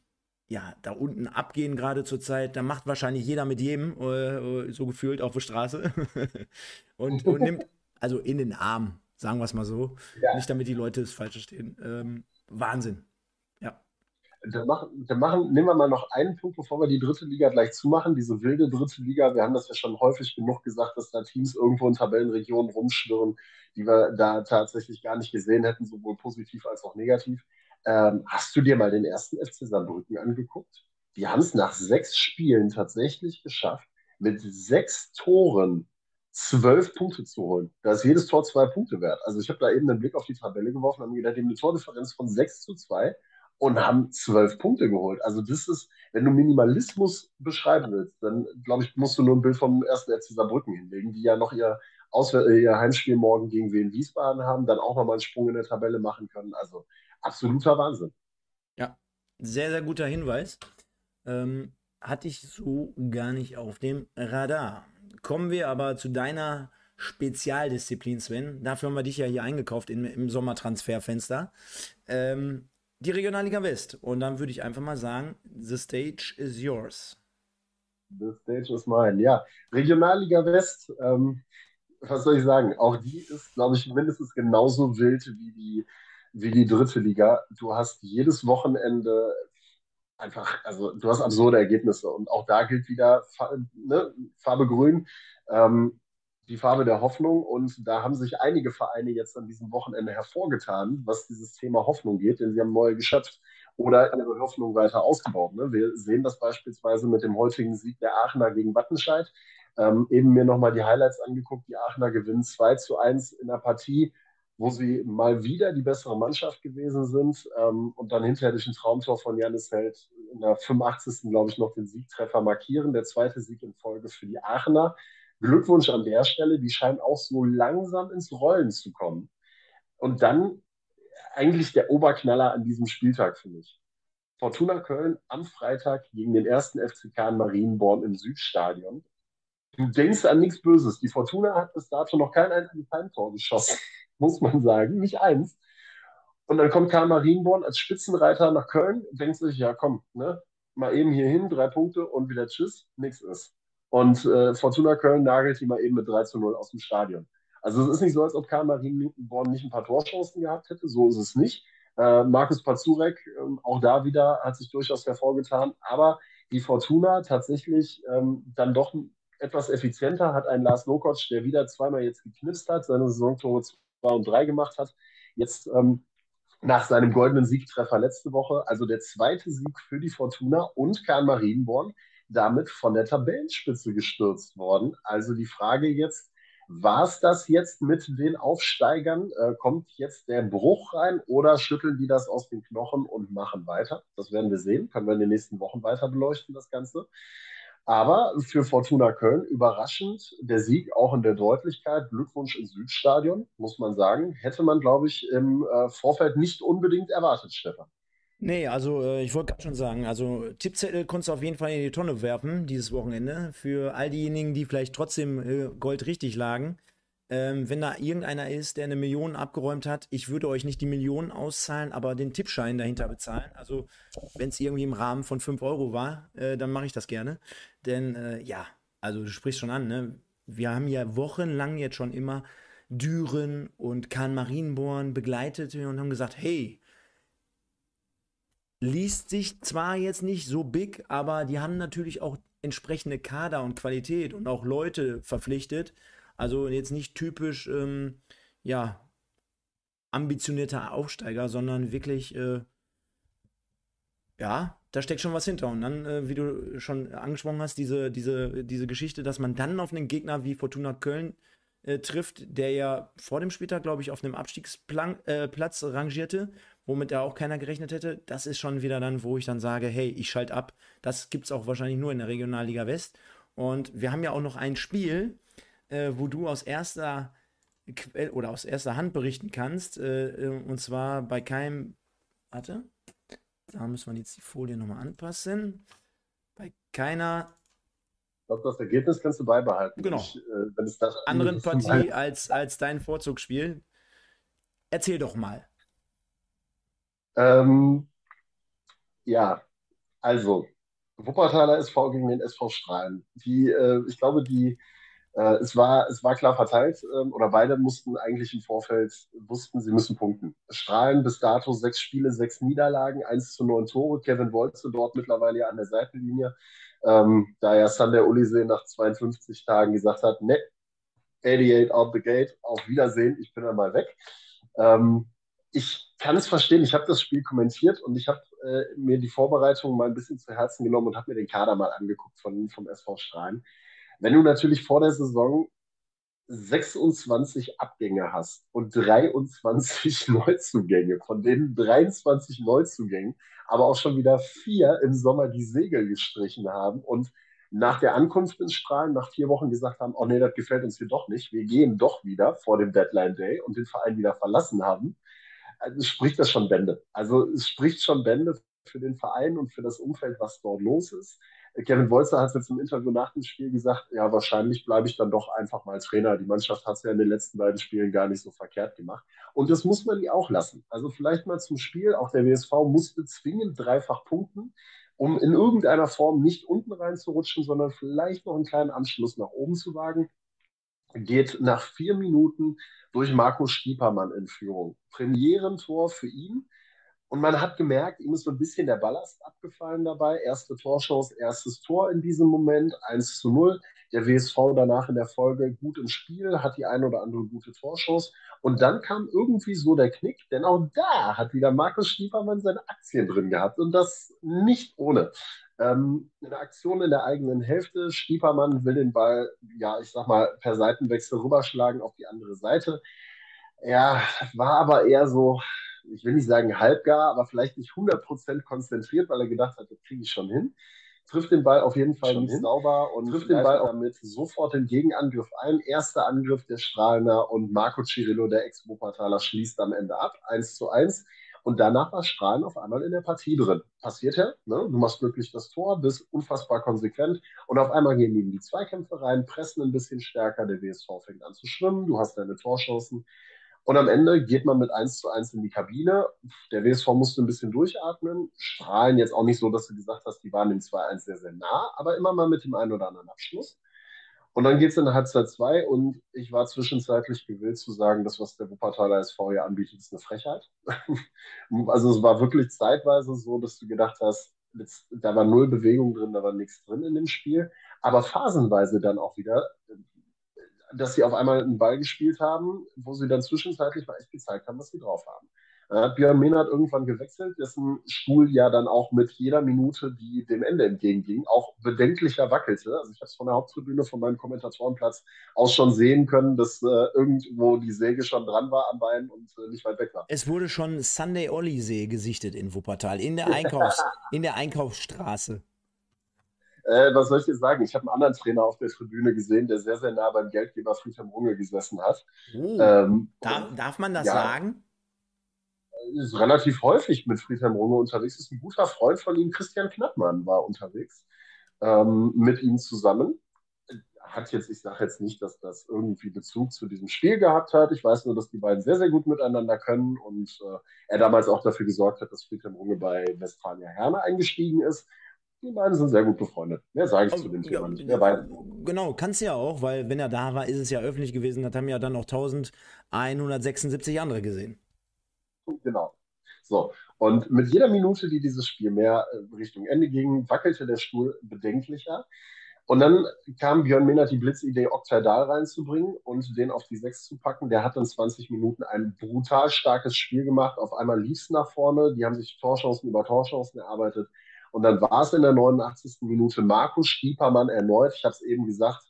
ja, da unten abgehen gerade zur Zeit, da macht wahrscheinlich jeder mit jedem, äh, so gefühlt auf der Straße. [laughs] und, und, nimmt, also in den Arm, sagen wir es mal so. Ja. Nicht damit die Leute es falsch verstehen. Ähm, Wahnsinn. Dann machen, dann machen, nehmen wir mal noch einen Punkt, bevor wir die dritte Liga gleich zumachen. Diese wilde dritte Liga, wir haben das ja schon häufig genug gesagt, dass da Teams irgendwo in Tabellenregionen rumschwirren, die wir da tatsächlich gar nicht gesehen hätten, sowohl positiv als auch negativ. Ähm, hast du dir mal den ersten FC Saarbrücken angeguckt? Die haben es nach sechs Spielen tatsächlich geschafft, mit sechs Toren zwölf Punkte zu holen. Da ist jedes Tor zwei Punkte wert. Also ich habe da eben einen Blick auf die Tabelle geworfen, haben gedacht, die haben eine Tordifferenz von sechs zu zwei und haben zwölf Punkte geholt. Also das ist, wenn du Minimalismus beschreiben willst, dann glaube ich, musst du nur ein Bild vom ersten FC Saarbrücken hinlegen, die ja noch ihr, Auswär ihr Heimspiel morgen gegen Wien Wiesbaden haben, dann auch nochmal einen Sprung in der Tabelle machen können. Also absoluter Wahnsinn. Ja, sehr, sehr guter Hinweis. Ähm, hatte ich so gar nicht auf dem Radar. Kommen wir aber zu deiner Spezialdisziplin, Sven. Dafür haben wir dich ja hier eingekauft in, im Sommertransferfenster. Ähm, die Regionalliga West. Und dann würde ich einfach mal sagen, the stage is yours. The stage is mine, ja. Regionalliga West, ähm, was soll ich sagen? Auch die ist, glaube ich, mindestens genauso wild wie die wie die dritte Liga. Du hast jedes Wochenende einfach, also du hast absurde Ergebnisse. Und auch da gilt wieder ne, Farbe Grün, ähm, die Farbe der Hoffnung. Und da haben sich einige Vereine jetzt an diesem Wochenende hervorgetan, was dieses Thema Hoffnung geht, denn sie haben neue geschöpft oder ihre Hoffnung weiter ausgebaut. Ne? Wir sehen das beispielsweise mit dem heutigen Sieg der Aachener gegen Wattenscheid. Ähm, eben mir nochmal die Highlights angeguckt. Die Aachener gewinnen 2 zu 1 in der Partie, wo sie mal wieder die bessere Mannschaft gewesen sind ähm, und dann hinterher durch ein Traumtor von Janis Held in der 85. glaube ich noch den Siegtreffer markieren. Der zweite Sieg in Folge für die Aachener. Glückwunsch an der Stelle, die scheinen auch so langsam ins Rollen zu kommen. Und dann eigentlich der Oberknaller an diesem Spieltag für mich. Fortuna Köln am Freitag gegen den ersten FCK in Marienborn im Südstadion. Du denkst an nichts Böses. Die Fortuna hat bis dato noch kein einziges Heimtor geschossen [laughs] muss man sagen, nicht eins. Und dann kommt Karl Marienborn als Spitzenreiter nach Köln, denkt sich, ja komm, ne, mal eben hier hin, drei Punkte und wieder Tschüss, nichts ist. Und äh, Fortuna Köln nagelt die mal eben mit 3 zu 0 aus dem Stadion. Also es ist nicht so, als ob Karl Marienborn nicht ein paar Torchancen gehabt hätte, so ist es nicht. Äh, Markus Pazurek, äh, auch da wieder, hat sich durchaus hervorgetan. Aber die Fortuna tatsächlich ähm, dann doch etwas effizienter, hat einen Lars Lokotsch, der wieder zweimal jetzt geknipst hat, seine Saisontore 2 und 3 gemacht hat. Jetzt ähm, nach seinem goldenen Siegtreffer letzte Woche, also der zweite Sieg für die Fortuna und Karl Marienborn, damit von der Tabellenspitze gestürzt worden. Also die Frage jetzt, war es das jetzt mit den Aufsteigern? Äh, kommt jetzt der Bruch rein oder schütteln die das aus den Knochen und machen weiter? Das werden wir sehen. Können wir in den nächsten Wochen weiter beleuchten, das Ganze. Aber für Fortuna Köln überraschend der Sieg auch in der Deutlichkeit. Glückwunsch ins Südstadion, muss man sagen. Hätte man, glaube ich, im äh, Vorfeld nicht unbedingt erwartet, Stefan. Nee, also äh, ich wollte gerade schon sagen, also Tippzettel konntest du auf jeden Fall in die Tonne werfen dieses Wochenende. Für all diejenigen, die vielleicht trotzdem äh, Gold richtig lagen. Ähm, wenn da irgendeiner ist, der eine Million abgeräumt hat, ich würde euch nicht die Millionen auszahlen, aber den Tippschein dahinter bezahlen. Also, wenn es irgendwie im Rahmen von 5 Euro war, äh, dann mache ich das gerne. Denn äh, ja, also du sprichst schon an, ne? Wir haben ja wochenlang jetzt schon immer Düren und Kahn Marienborn begleitet und haben gesagt, hey, liest sich zwar jetzt nicht so big, aber die haben natürlich auch entsprechende Kader und Qualität und auch Leute verpflichtet, also jetzt nicht typisch, ähm, ja, ambitionierter Aufsteiger, sondern wirklich, äh, ja, da steckt schon was hinter. Und dann, äh, wie du schon angesprochen hast, diese, diese, diese Geschichte, dass man dann auf einen Gegner wie Fortuna Köln äh, trifft, der ja vor dem Spieltag, glaube ich, auf einem Abstiegsplatz äh, rangierte, womit ja auch keiner gerechnet hätte. Das ist schon wieder dann, wo ich dann sage, hey, ich schalte ab. Das gibt es auch wahrscheinlich nur in der Regionalliga West. Und wir haben ja auch noch ein Spiel, äh, wo du aus erster Quelle oder aus erster Hand berichten kannst. Äh, äh, und zwar bei keinem. Warte. Da muss man jetzt die Folie nochmal anpassen. Bei keiner. Ich glaube, das Ergebnis kannst du beibehalten. Genau. Ich, äh, wenn es das anderen Partie als, als dein Vorzugsspiel. Erzähl doch mal. Ähm, ja, also Wuppertaler SV gegen den SV Strahlen. Die, äh, ich glaube, die äh, es, war, es war klar verteilt ähm, oder beide mussten eigentlich im Vorfeld, wussten, sie müssen punkten. Strahlen bis dato sechs Spiele, sechs Niederlagen, eins zu neun Tore. Kevin Wolze dort mittlerweile ja an der Seitenlinie. Ähm, da ja Sander Ulisee nach 52 Tagen gesagt hat, ne, 88 out the gate, auf Wiedersehen, ich bin dann mal weg. Ähm, ich kann es verstehen, ich habe das Spiel kommentiert und ich habe äh, mir die Vorbereitung mal ein bisschen zu Herzen genommen und habe mir den Kader mal angeguckt von, vom SV Strahlen. Wenn du natürlich vor der Saison 26 Abgänge hast und 23 [laughs] Neuzugänge, von denen 23 Neuzugängen, aber auch schon wieder vier im Sommer die Segel gestrichen haben und nach der Ankunft ins Strahlen nach vier Wochen gesagt haben, oh nee, das gefällt uns hier doch nicht, wir gehen doch wieder vor dem Deadline Day und den Verein wieder verlassen haben, also spricht das schon Bände. Also es spricht schon Bände für den Verein und für das Umfeld, was dort los ist. Kevin Wolzer hat jetzt im Interview nach dem Spiel gesagt, ja, wahrscheinlich bleibe ich dann doch einfach mal Trainer. Die Mannschaft hat es ja in den letzten beiden Spielen gar nicht so verkehrt gemacht. Und das muss man die auch lassen. Also vielleicht mal zum Spiel. Auch der WSV musste zwingend dreifach punkten, um in irgendeiner Form nicht unten reinzurutschen, sondern vielleicht noch einen kleinen Anschluss nach oben zu wagen. Geht nach vier Minuten durch Marco Stiepermann in Führung. Premierentor für ihn. Und man hat gemerkt, ihm ist so ein bisschen der Ballast abgefallen dabei. Erste Torchance, erstes Tor in diesem Moment, 1 zu 0. Der WSV danach in der Folge gut im Spiel, hat die eine oder andere gute Torchance. Und dann kam irgendwie so der Knick, denn auch da hat wieder Markus Stiepermann seine Aktien drin gehabt. Und das nicht ohne. Ähm, eine Aktion in der eigenen Hälfte. Stiepermann will den Ball, ja, ich sag mal, per Seitenwechsel rüberschlagen auf die andere Seite. Ja, war aber eher so, ich will nicht sagen halbgar, aber vielleicht nicht 100% konzentriert, weil er gedacht hat, das kriege ich schon hin. Trifft den Ball auf jeden Fall nicht sauber und trifft den Ball damit sofort den Gegenangriff ein. Erster Angriff der Strahlener und Marco Cirillo, der Ex-Wuppertaler, schließt am Ende ab. 1 zu 1. Und danach war Strahlen auf einmal in der Partie drin. Passiert ja, ne? du machst wirklich das Tor, bist unfassbar konsequent und auf einmal gehen die in die Zweikämpfe rein, pressen ein bisschen stärker, der WSV fängt an zu schwimmen, du hast deine Torchancen und am Ende geht man mit 1 zu 1 in die Kabine. Der WSV musste ein bisschen durchatmen. Strahlen jetzt auch nicht so, dass du gesagt hast, die waren dem 2-1 sehr, sehr nah, aber immer mal mit dem einen oder anderen Abschluss. Und dann geht es in der Halbzeit 2 und ich war zwischenzeitlich gewillt zu sagen, das, was der Wuppertaler SV hier anbietet, ist eine Frechheit. [laughs] also es war wirklich zeitweise so, dass du gedacht hast, da war null Bewegung drin, da war nichts drin in dem Spiel. Aber phasenweise dann auch wieder dass sie auf einmal einen Ball gespielt haben, wo sie dann zwischenzeitlich mal echt gezeigt haben, was sie drauf haben. Äh, Björn Mehn hat irgendwann gewechselt, dessen Stuhl ja dann auch mit jeder Minute, die dem Ende entgegenging, auch bedenklicher wackelte. Also ich habe es von der Haupttribüne, von meinem Kommentatorenplatz aus schon sehen können, dass äh, irgendwo die Säge schon dran war am Bein und äh, nicht weit weg war. Es wurde schon Sunday Olli See gesichtet in Wuppertal, in der, Einkaufs-, [laughs] in der Einkaufsstraße. Äh, was soll ich dir sagen? Ich habe einen anderen Trainer auf der Tribüne gesehen, der sehr, sehr nah beim Geldgeber Friedhelm Runge gesessen hat. Oh, ähm, darf, darf man das ja, sagen? Ist relativ häufig mit Friedhelm Runge unterwegs. Ist ein guter Freund von ihm, Christian Knappmann, war unterwegs ähm, mit ihm zusammen hat jetzt, ich sage jetzt nicht, dass das irgendwie Bezug zu diesem Spiel gehabt hat. Ich weiß nur, dass die beiden sehr, sehr gut miteinander können und äh, er damals auch dafür gesorgt hat, dass Friedhelm Runge bei Westfalia Herne eingestiegen ist. Die beiden sind sehr gut befreundet. Mehr sage ich oh, zu dem Thema nicht. Mehr. Genau, kannst du ja auch, weil wenn er da war, ist es ja öffentlich gewesen. Das haben ja dann auch 1176 andere gesehen. Genau. So, und mit jeder Minute, die dieses Spiel mehr äh, Richtung Ende ging, wackelte der Stuhl bedenklicher. Und dann kam Björn Minnert die Blitzidee, Oktadal reinzubringen und den auf die Sechs zu packen. Der hat in 20 Minuten ein brutal starkes Spiel gemacht. Auf einmal lief es nach vorne. Die haben sich Torchancen über Torchancen erarbeitet. Und dann war es in der 89. Minute Markus Stiepermann erneut. Ich habe es eben gesagt.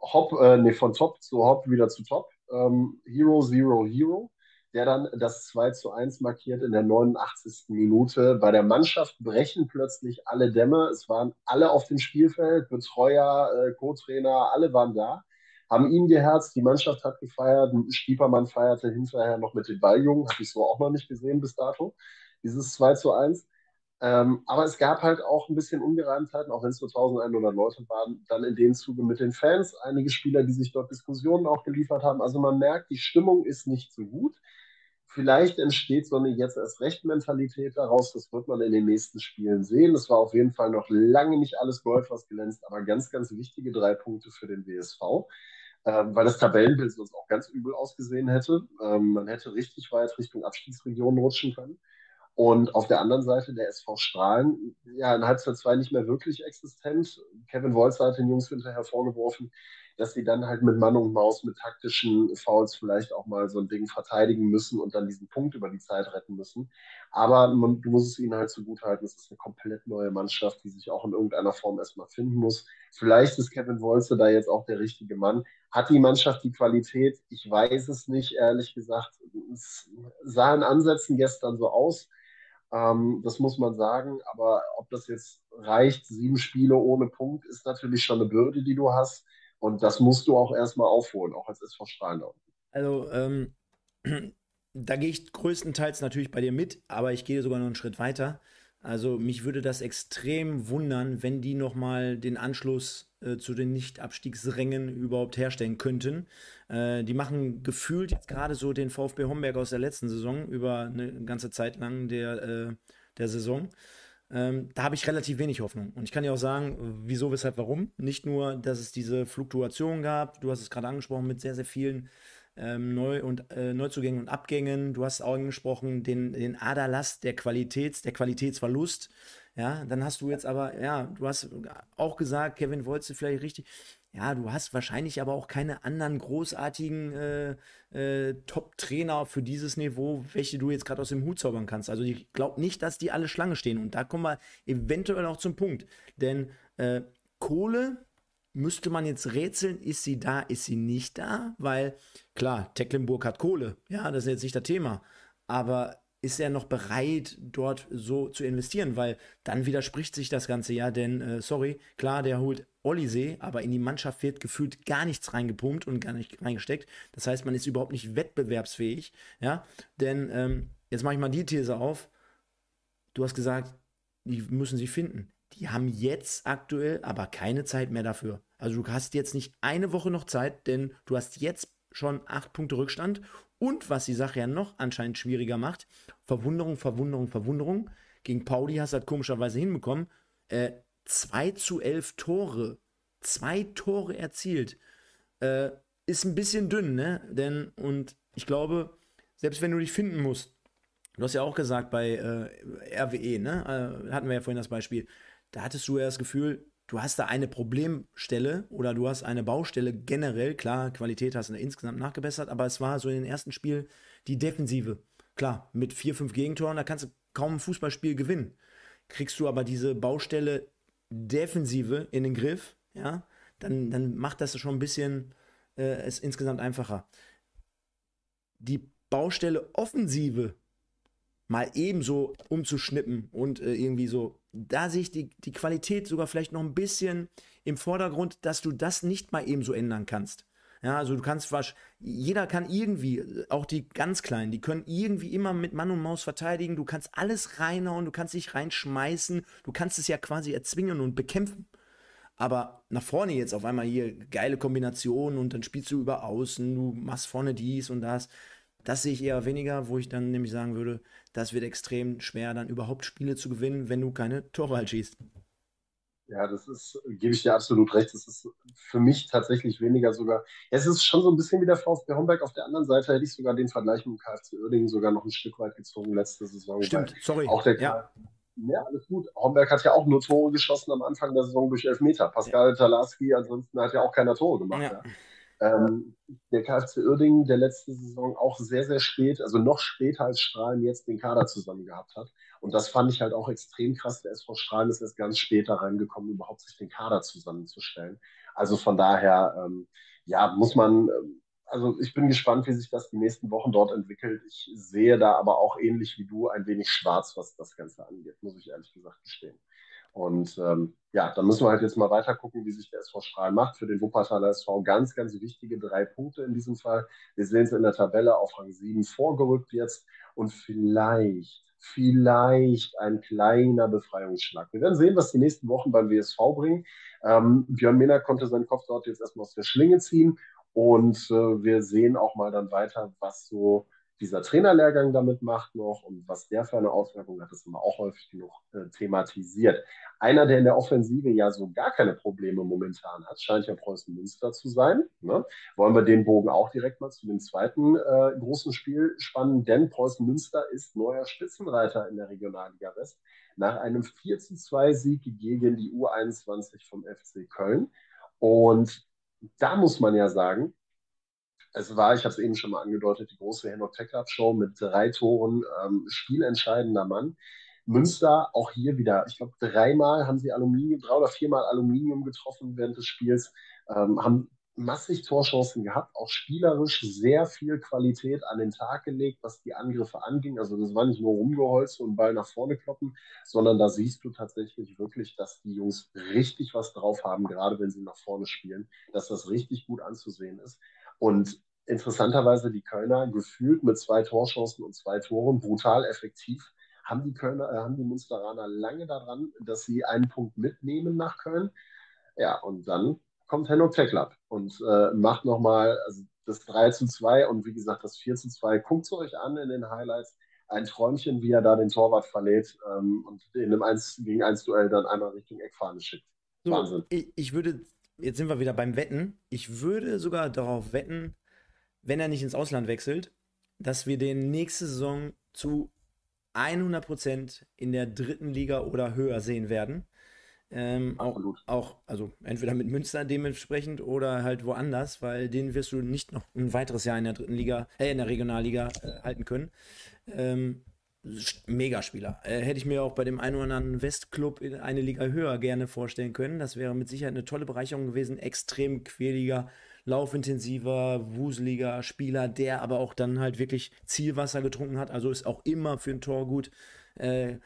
Hopp, äh, nee, von Top zu Hopp wieder zu Top. Ähm, Hero, Zero, Hero der dann das 2 zu 1 markiert in der 89. Minute. Bei der Mannschaft brechen plötzlich alle Dämme. Es waren alle auf dem Spielfeld, Betreuer, äh, Co-Trainer, alle waren da, haben ihn geherzt. Die Mannschaft hat gefeiert. Stiepermann feierte hinterher noch mit den Balljungen. Habe ich so auch noch nicht gesehen bis dato. Dieses 2 zu 1. Ähm, aber es gab halt auch ein bisschen Ungereimtheiten, auch wenn es nur 1100 Leute waren, dann in dem Zuge mit den Fans. Einige Spieler, die sich dort Diskussionen auch geliefert haben. Also man merkt, die Stimmung ist nicht so gut. Vielleicht entsteht so eine jetzt erst recht Mentalität daraus. Das wird man in den nächsten Spielen sehen. Es war auf jeden Fall noch lange nicht alles Gold, was glänzt, aber ganz, ganz wichtige drei Punkte für den WSV. Ähm, weil das Tabellenbild sonst auch ganz übel ausgesehen hätte. Ähm, man hätte richtig weit Richtung Abstiegsregionen rutschen können. Und auf der anderen Seite der SV Strahlen, ja, in Halbzeit 2 nicht mehr wirklich existent. Kevin Wolzer hat den Jungs hinterher vorgeworfen, dass sie dann halt mit Mann und Maus, mit taktischen Fouls vielleicht auch mal so ein Ding verteidigen müssen und dann diesen Punkt über die Zeit retten müssen. Aber man, du musst es ihnen halt zugutehalten, es ist eine komplett neue Mannschaft, die sich auch in irgendeiner Form erstmal finden muss. Vielleicht ist Kevin Wolze da jetzt auch der richtige Mann. Hat die Mannschaft die Qualität? Ich weiß es nicht, ehrlich gesagt. Es sah in Ansätzen gestern so aus ähm, das muss man sagen. Aber ob das jetzt reicht, sieben Spiele ohne Punkt, ist natürlich schon eine Bürde, die du hast. Und das musst du auch erstmal aufholen, auch als SV Strahlenau. Also, ähm, [clears throat] da gehe ich größtenteils natürlich bei dir mit, aber ich gehe sogar noch einen Schritt weiter. Also mich würde das extrem wundern, wenn die nochmal den Anschluss äh, zu den Nicht-Abstiegsrängen überhaupt herstellen könnten. Äh, die machen gefühlt jetzt gerade so den VfB Homberg aus der letzten Saison über eine ganze Zeit lang der, äh, der Saison. Ähm, da habe ich relativ wenig Hoffnung. Und ich kann dir auch sagen, wieso, weshalb, warum. Nicht nur, dass es diese Fluktuation gab, du hast es gerade angesprochen, mit sehr, sehr vielen ähm, Neu- und äh, Neuzugängen und Abgängen. Du hast auch angesprochen, den, den Aderlass der Qualitäts, der Qualitätsverlust. Ja, dann hast du jetzt aber, ja, du hast auch gesagt, Kevin Wolze vielleicht richtig. Ja, du hast wahrscheinlich aber auch keine anderen großartigen äh, äh, Top-Trainer für dieses Niveau, welche du jetzt gerade aus dem Hut zaubern kannst. Also ich glaube nicht, dass die alle Schlange stehen. Und da kommen wir eventuell auch zum Punkt. Denn äh, Kohle müsste man jetzt rätseln, ist sie da, ist sie nicht da? Weil, klar, Tecklenburg hat Kohle. Ja, das ist jetzt nicht das Thema. Aber ist er noch bereit, dort so zu investieren? Weil dann widerspricht sich das Ganze ja, denn, äh, sorry, klar, der holt Ollisee, aber in die Mannschaft wird gefühlt gar nichts reingepumpt und gar nicht reingesteckt. Das heißt, man ist überhaupt nicht wettbewerbsfähig, ja, denn ähm, jetzt mache ich mal die These auf. Du hast gesagt, die müssen sie finden. Die haben jetzt aktuell aber keine Zeit mehr dafür. Also du hast jetzt nicht eine Woche noch Zeit, denn du hast jetzt schon acht Punkte Rückstand. Und was die Sache ja noch anscheinend schwieriger macht, Verwunderung, Verwunderung, Verwunderung. Gegen Pauli hast du halt komischerweise hinbekommen. Äh, 2 zu 11 Tore. Zwei Tore erzielt. Äh, ist ein bisschen dünn, ne? Denn, und ich glaube, selbst wenn du dich finden musst, du hast ja auch gesagt bei äh, RWE, ne? Äh, hatten wir ja vorhin das Beispiel. Da hattest du ja das Gefühl, du hast da eine Problemstelle oder du hast eine Baustelle generell. Klar, Qualität hast du insgesamt nachgebessert, aber es war so in den ersten Spielen die Defensive. Klar, mit vier, fünf Gegentoren, da kannst du kaum ein Fußballspiel gewinnen. Kriegst du aber diese Baustelle Defensive in den Griff, ja, dann, dann macht das schon ein bisschen äh, es insgesamt einfacher. Die Baustelle Offensive mal ebenso umzuschnippen und äh, irgendwie so da sehe ich die, die Qualität sogar vielleicht noch ein bisschen im Vordergrund, dass du das nicht mal eben so ändern kannst. Ja, also du kannst was, jeder kann irgendwie, auch die ganz Kleinen, die können irgendwie immer mit Mann und Maus verteidigen. Du kannst alles reinhauen, du kannst dich reinschmeißen, du kannst es ja quasi erzwingen und bekämpfen. Aber nach vorne jetzt auf einmal hier geile Kombinationen und dann spielst du über außen, du machst vorne dies und das. Das sehe ich eher weniger, wo ich dann nämlich sagen würde, das wird extrem schwer, dann überhaupt Spiele zu gewinnen, wenn du keine Tore halt schießt. Ja, das ist, gebe ich dir absolut recht. Das ist für mich tatsächlich weniger sogar. Es ist schon so ein bisschen wie der VfB Homberg. Auf der anderen Seite hätte ich sogar den Vergleich mit dem KFC Uerdingen sogar noch ein Stück weit gezogen letzte Saison. Stimmt, sorry. Auch der ja. ja, alles gut. Homberg hat ja auch nur Tore geschossen am Anfang der Saison durch Elfmeter. Pascal ja. Talarski, ansonsten hat ja auch keiner Tore gemacht. Ja. Ja. Ähm, der KFC Uerdingen, der letzte Saison auch sehr, sehr spät, also noch später als Strahlen jetzt den Kader zusammen gehabt hat. Und das fand ich halt auch extrem krass. Der SV Strahlen ist erst ganz später reingekommen, überhaupt sich den Kader zusammenzustellen. Also von daher, ähm, ja, muss man, ähm, also ich bin gespannt, wie sich das die nächsten Wochen dort entwickelt. Ich sehe da aber auch ähnlich wie du ein wenig schwarz, was das Ganze angeht, muss ich ehrlich gesagt gestehen. Und ähm, ja, da müssen wir halt jetzt mal weiter gucken, wie sich der SV Strahl macht. Für den Wuppertaler SV ganz, ganz wichtige drei Punkte in diesem Fall. Wir sehen es in der Tabelle auf Rang 7 vorgerückt jetzt und vielleicht, vielleicht ein kleiner Befreiungsschlag. Wir werden sehen, was die nächsten Wochen beim WSV bringen. Ähm, Björn Mehner konnte seinen Kopf dort jetzt erstmal aus der Schlinge ziehen und äh, wir sehen auch mal dann weiter, was so dieser Trainerlehrgang damit macht noch und was der für eine Auswirkung hat, ist immer auch häufig genug äh, thematisiert. Einer, der in der Offensive ja so gar keine Probleme momentan hat, scheint ja Preußen Münster zu sein. Ne? Wollen wir den Bogen auch direkt mal zu dem zweiten äh, großen Spiel spannen, denn Preußen Münster ist neuer Spitzenreiter in der Regionalliga West nach einem 4 zu 2 Sieg gegen die U21 vom FC Köln. Und da muss man ja sagen, es war, ich habe es eben schon mal angedeutet, die große Henok Club Show mit drei Toren, ähm, spielentscheidender Mann. Münster auch hier wieder, ich glaube, dreimal haben sie Aluminium, drei oder viermal Aluminium getroffen während des Spiels, ähm, haben massig Torchancen gehabt, auch spielerisch sehr viel Qualität an den Tag gelegt, was die Angriffe anging. Also das war nicht nur rumgeholzt und Ball nach vorne kloppen, sondern da siehst du tatsächlich wirklich, dass die Jungs richtig was drauf haben, gerade wenn sie nach vorne spielen, dass das richtig gut anzusehen ist. Und interessanterweise die Kölner gefühlt mit zwei Torchancen und zwei Toren brutal effektiv. Haben die Kölner, äh, haben die Münsteraner lange daran, dass sie einen Punkt mitnehmen nach Köln. Ja, und dann kommt Henno Teklap und äh, macht nochmal also das 3 zu 2 und wie gesagt das 4 zu 2. Guckt es euch an in den Highlights. Ein Träumchen, wie er da den Torwart verlädt ähm, und in einem 1 gegen 1 Duell dann einmal Richtung Eckfahne schickt. Wahnsinn. ich, ich würde jetzt sind wir wieder beim Wetten. Ich würde sogar darauf wetten, wenn er nicht ins Ausland wechselt, dass wir den nächste Saison zu 100% in der dritten Liga oder höher sehen werden. Ähm, auch, auch, also entweder mit Münster dementsprechend oder halt woanders, weil den wirst du nicht noch ein weiteres Jahr in der dritten Liga, äh, in der Regionalliga äh, halten können. Ähm, Megaspieler. Äh, hätte ich mir auch bei dem einen oder anderen Westclub in eine Liga höher gerne vorstellen können. Das wäre mit Sicherheit eine tolle Bereicherung gewesen. Extrem quäliger, laufintensiver, wuseliger Spieler, der aber auch dann halt wirklich Zielwasser getrunken hat. Also ist auch immer für ein Tor gut. Äh,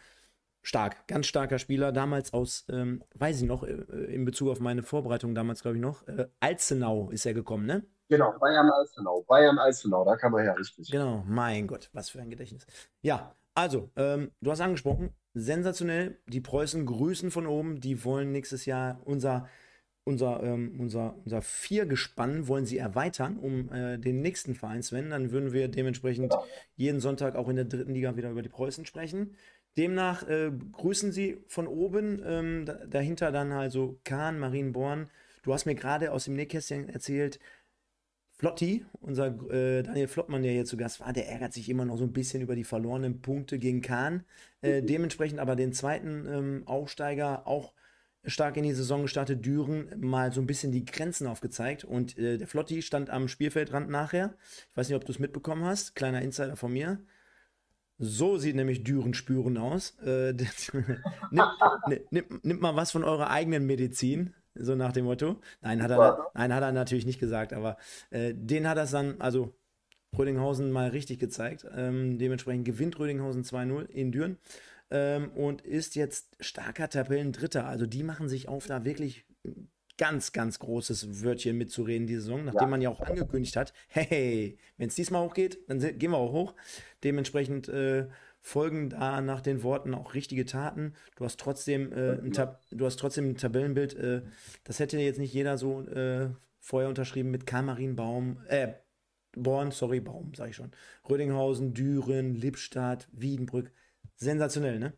stark, ganz starker Spieler. Damals aus, ähm, weiß ich noch, äh, in Bezug auf meine Vorbereitung damals, glaube ich noch, äh, Alzenau ist er gekommen, ne? Genau, Bayern Alzenau. Bayern Alzenau, da kann man ja richtig. Genau, mein Gott, was für ein Gedächtnis. Ja, also, ähm, du hast angesprochen, sensationell. Die Preußen grüßen von oben. Die wollen nächstes Jahr unser, unser, ähm, unser, unser Viergespann wollen sie erweitern um äh, den nächsten Vereinswenden. Dann würden wir dementsprechend jeden Sonntag auch in der dritten Liga wieder über die Preußen sprechen. Demnach äh, grüßen sie von oben. Ähm, dahinter dann also Kahn, Marienborn. Du hast mir gerade aus dem Nähkästchen erzählt, Flotti, unser äh, Daniel Flottmann, der hier zu Gast war, der ärgert sich immer noch so ein bisschen über die verlorenen Punkte gegen Kahn. Äh, mhm. dementsprechend aber den zweiten ähm, Aufsteiger auch stark in die Saison gestartet, Düren, mal so ein bisschen die Grenzen aufgezeigt. Und äh, der Flotti stand am Spielfeldrand nachher. Ich weiß nicht, ob du es mitbekommen hast. Kleiner Insider von mir. So sieht nämlich Düren spüren aus. Äh, [laughs] nimmt, nimmt, nimmt mal was von eurer eigenen Medizin. So nach dem Motto. Nein, hat er, nein, hat er natürlich nicht gesagt, aber äh, den hat er dann, also Rödinghausen mal richtig gezeigt. Ähm, dementsprechend gewinnt Rödinghausen 2-0 in Düren. ähm, und ist jetzt starker Tabellendritter. Also die machen sich auf, da wirklich ganz, ganz großes Wörtchen mitzureden die Saison, nachdem ja. man ja auch angekündigt hat, hey, wenn es diesmal hochgeht, dann gehen wir auch hoch. Dementsprechend äh, folgen da nach den Worten auch richtige Taten. Du hast trotzdem, äh, ein, du hast trotzdem ein Tabellenbild, äh, das hätte jetzt nicht jeder so äh, vorher unterschrieben mit Karl-Marienbaum, äh, Born, sorry, Baum, sag ich schon. Rödinghausen, Düren, Lippstadt, Wiedenbrück. Sensationell, ne?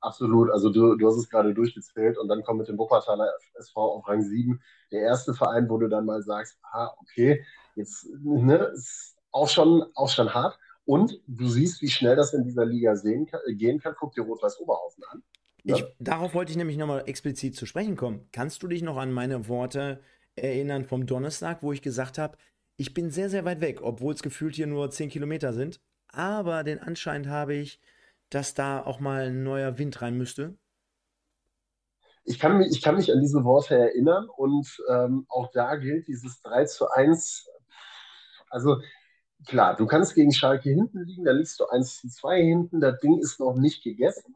Absolut. Also du, du hast es gerade durchgezählt und dann kommt mit dem Wuppertaler SV auf Rang 7 der erste Verein, wo du dann mal sagst, ah, okay, jetzt ne, ist auch schon, auch schon hart. Und du siehst, wie schnell das in dieser Liga sehen gehen kann. Guck dir Rot-Weiß Oberhausen an. Ne? Ich, darauf wollte ich nämlich nochmal explizit zu sprechen kommen. Kannst du dich noch an meine Worte erinnern vom Donnerstag, wo ich gesagt habe, ich bin sehr, sehr weit weg, obwohl es gefühlt hier nur 10 Kilometer sind. Aber den Anschein habe ich, dass da auch mal ein neuer Wind rein müsste. Ich kann mich, ich kann mich an diese Worte erinnern und ähm, auch da gilt dieses 3 zu 1. Also klar, du kannst gegen Schalke hinten liegen, da liegst du 1 zu 2 hinten, das Ding ist noch nicht gegessen.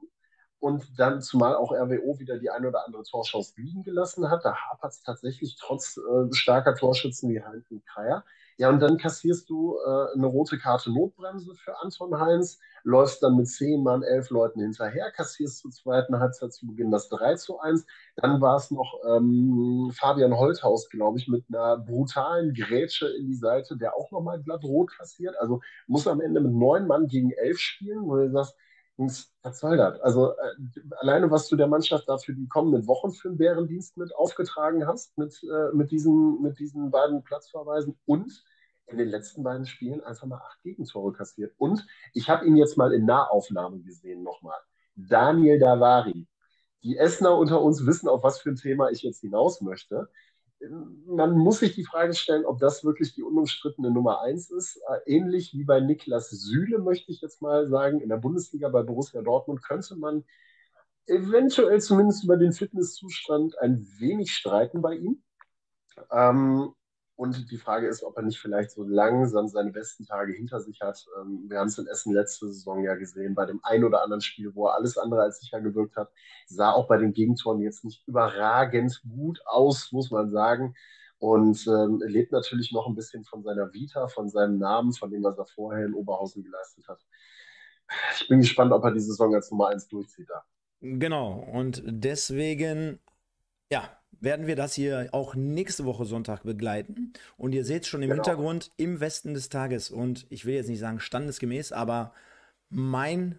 Und dann, zumal auch RWO wieder die ein oder andere Torchance liegen gelassen hat, da hapert es tatsächlich trotz äh, starker Torschützen wie Heinz und Kreier. Ja, und dann kassierst du äh, eine rote Karte Notbremse für Anton Heinz, läufst dann mit zehn Mann, elf Leuten hinterher, kassierst zur zweiten Halbzeit zu Beginn das 3 zu 1. Dann war es noch ähm, Fabian Holthaus, glaube ich, mit einer brutalen Grätsche in die Seite, der auch nochmal glatt rot kassiert. Also muss am Ende mit neun Mann gegen elf spielen, wo du sagst, was soll das? Also äh, alleine, was du der Mannschaft da für die kommenden Wochen für einen Bärendienst mit aufgetragen hast, mit, äh, mit, diesen, mit diesen beiden Platzverweisen und in den letzten beiden Spielen einfach mal acht Gegentore kassiert. Und ich habe ihn jetzt mal in Nahaufnahmen gesehen nochmal. Daniel Davari. Die Essener unter uns wissen, auf was für ein Thema ich jetzt hinaus möchte man muss sich die Frage stellen, ob das wirklich die unumstrittene Nummer eins ist. Äh, ähnlich wie bei Niklas Süle, möchte ich jetzt mal sagen, in der Bundesliga bei Borussia Dortmund könnte man eventuell zumindest über den Fitnesszustand ein wenig streiten bei ihm. Ähm, und die Frage ist, ob er nicht vielleicht so langsam seine besten Tage hinter sich hat. Ähm, wir haben es in Essen letzte Saison ja gesehen, bei dem ein oder anderen Spiel, wo er alles andere als sicher gewirkt hat. Sah auch bei den Gegentoren jetzt nicht überragend gut aus, muss man sagen. Und ähm, lebt natürlich noch ein bisschen von seiner Vita, von seinem Namen, von dem, was er vorher in Oberhausen geleistet hat. Ich bin gespannt, ob er die Saison als Nummer 1 durchzieht da. Genau, und deswegen, ja, werden wir das hier auch nächste Woche Sonntag begleiten. Und ihr seht schon im genau. Hintergrund im Westen des Tages. Und ich will jetzt nicht sagen standesgemäß, aber mein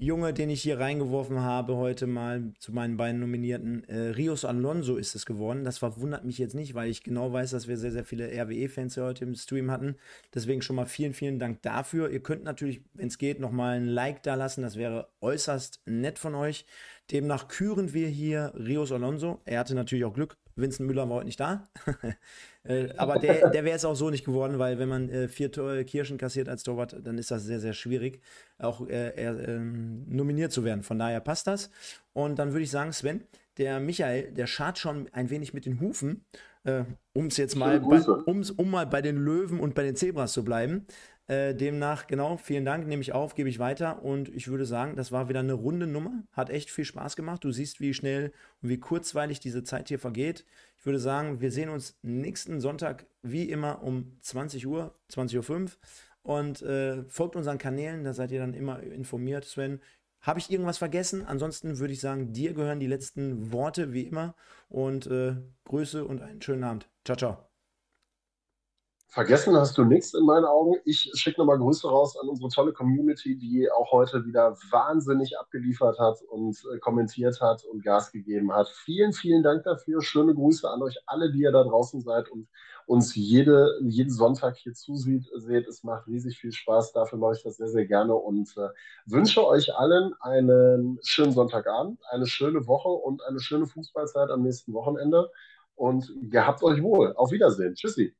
Junge, den ich hier reingeworfen habe, heute mal zu meinen beiden Nominierten, äh, Rios Alonso ist es geworden. Das verwundert mich jetzt nicht, weil ich genau weiß, dass wir sehr, sehr viele RWE-Fans heute im Stream hatten. Deswegen schon mal vielen, vielen Dank dafür. Ihr könnt natürlich, wenn es geht, nochmal ein Like da lassen. Das wäre äußerst nett von euch. Demnach küren wir hier Rios Alonso. Er hatte natürlich auch Glück. Vincent Müller war heute nicht da. [laughs] äh, [laughs] aber der, der wäre es auch so nicht geworden, weil wenn man äh, vier Tor Kirschen kassiert als Torwart, dann ist das sehr, sehr schwierig, auch äh, ähm, nominiert zu werden. Von daher passt das. Und dann würde ich sagen, Sven, der Michael, der schart schon ein wenig mit den Hufen, äh, um es jetzt mal, bei, um's, um mal bei den Löwen und bei den Zebras zu bleiben. Äh, demnach, genau, vielen Dank, nehme ich auf, gebe ich weiter und ich würde sagen, das war wieder eine runde Nummer. Hat echt viel Spaß gemacht. Du siehst, wie schnell und wie kurzweilig diese Zeit hier vergeht. Ich würde sagen, wir sehen uns nächsten Sonntag wie immer um 20 Uhr, 20.05 Uhr und äh, folgt unseren Kanälen, da seid ihr dann immer informiert, Sven. Habe ich irgendwas vergessen? Ansonsten würde ich sagen, dir gehören die letzten Worte wie immer und äh, Grüße und einen schönen Abend. Ciao, ciao. Vergessen hast du nichts in meinen Augen. Ich schicke nochmal Grüße raus an unsere tolle Community, die auch heute wieder wahnsinnig abgeliefert hat und äh, kommentiert hat und Gas gegeben hat. Vielen, vielen Dank dafür. Schöne Grüße an euch alle, die ihr da draußen seid und uns jede, jeden Sonntag hier zusieht. Seht, es macht riesig viel Spaß. Dafür mache ich das sehr, sehr gerne und äh, wünsche euch allen einen schönen Sonntagabend, eine schöne Woche und eine schöne Fußballzeit am nächsten Wochenende. Und gehabt euch wohl. Auf Wiedersehen. Tschüssi.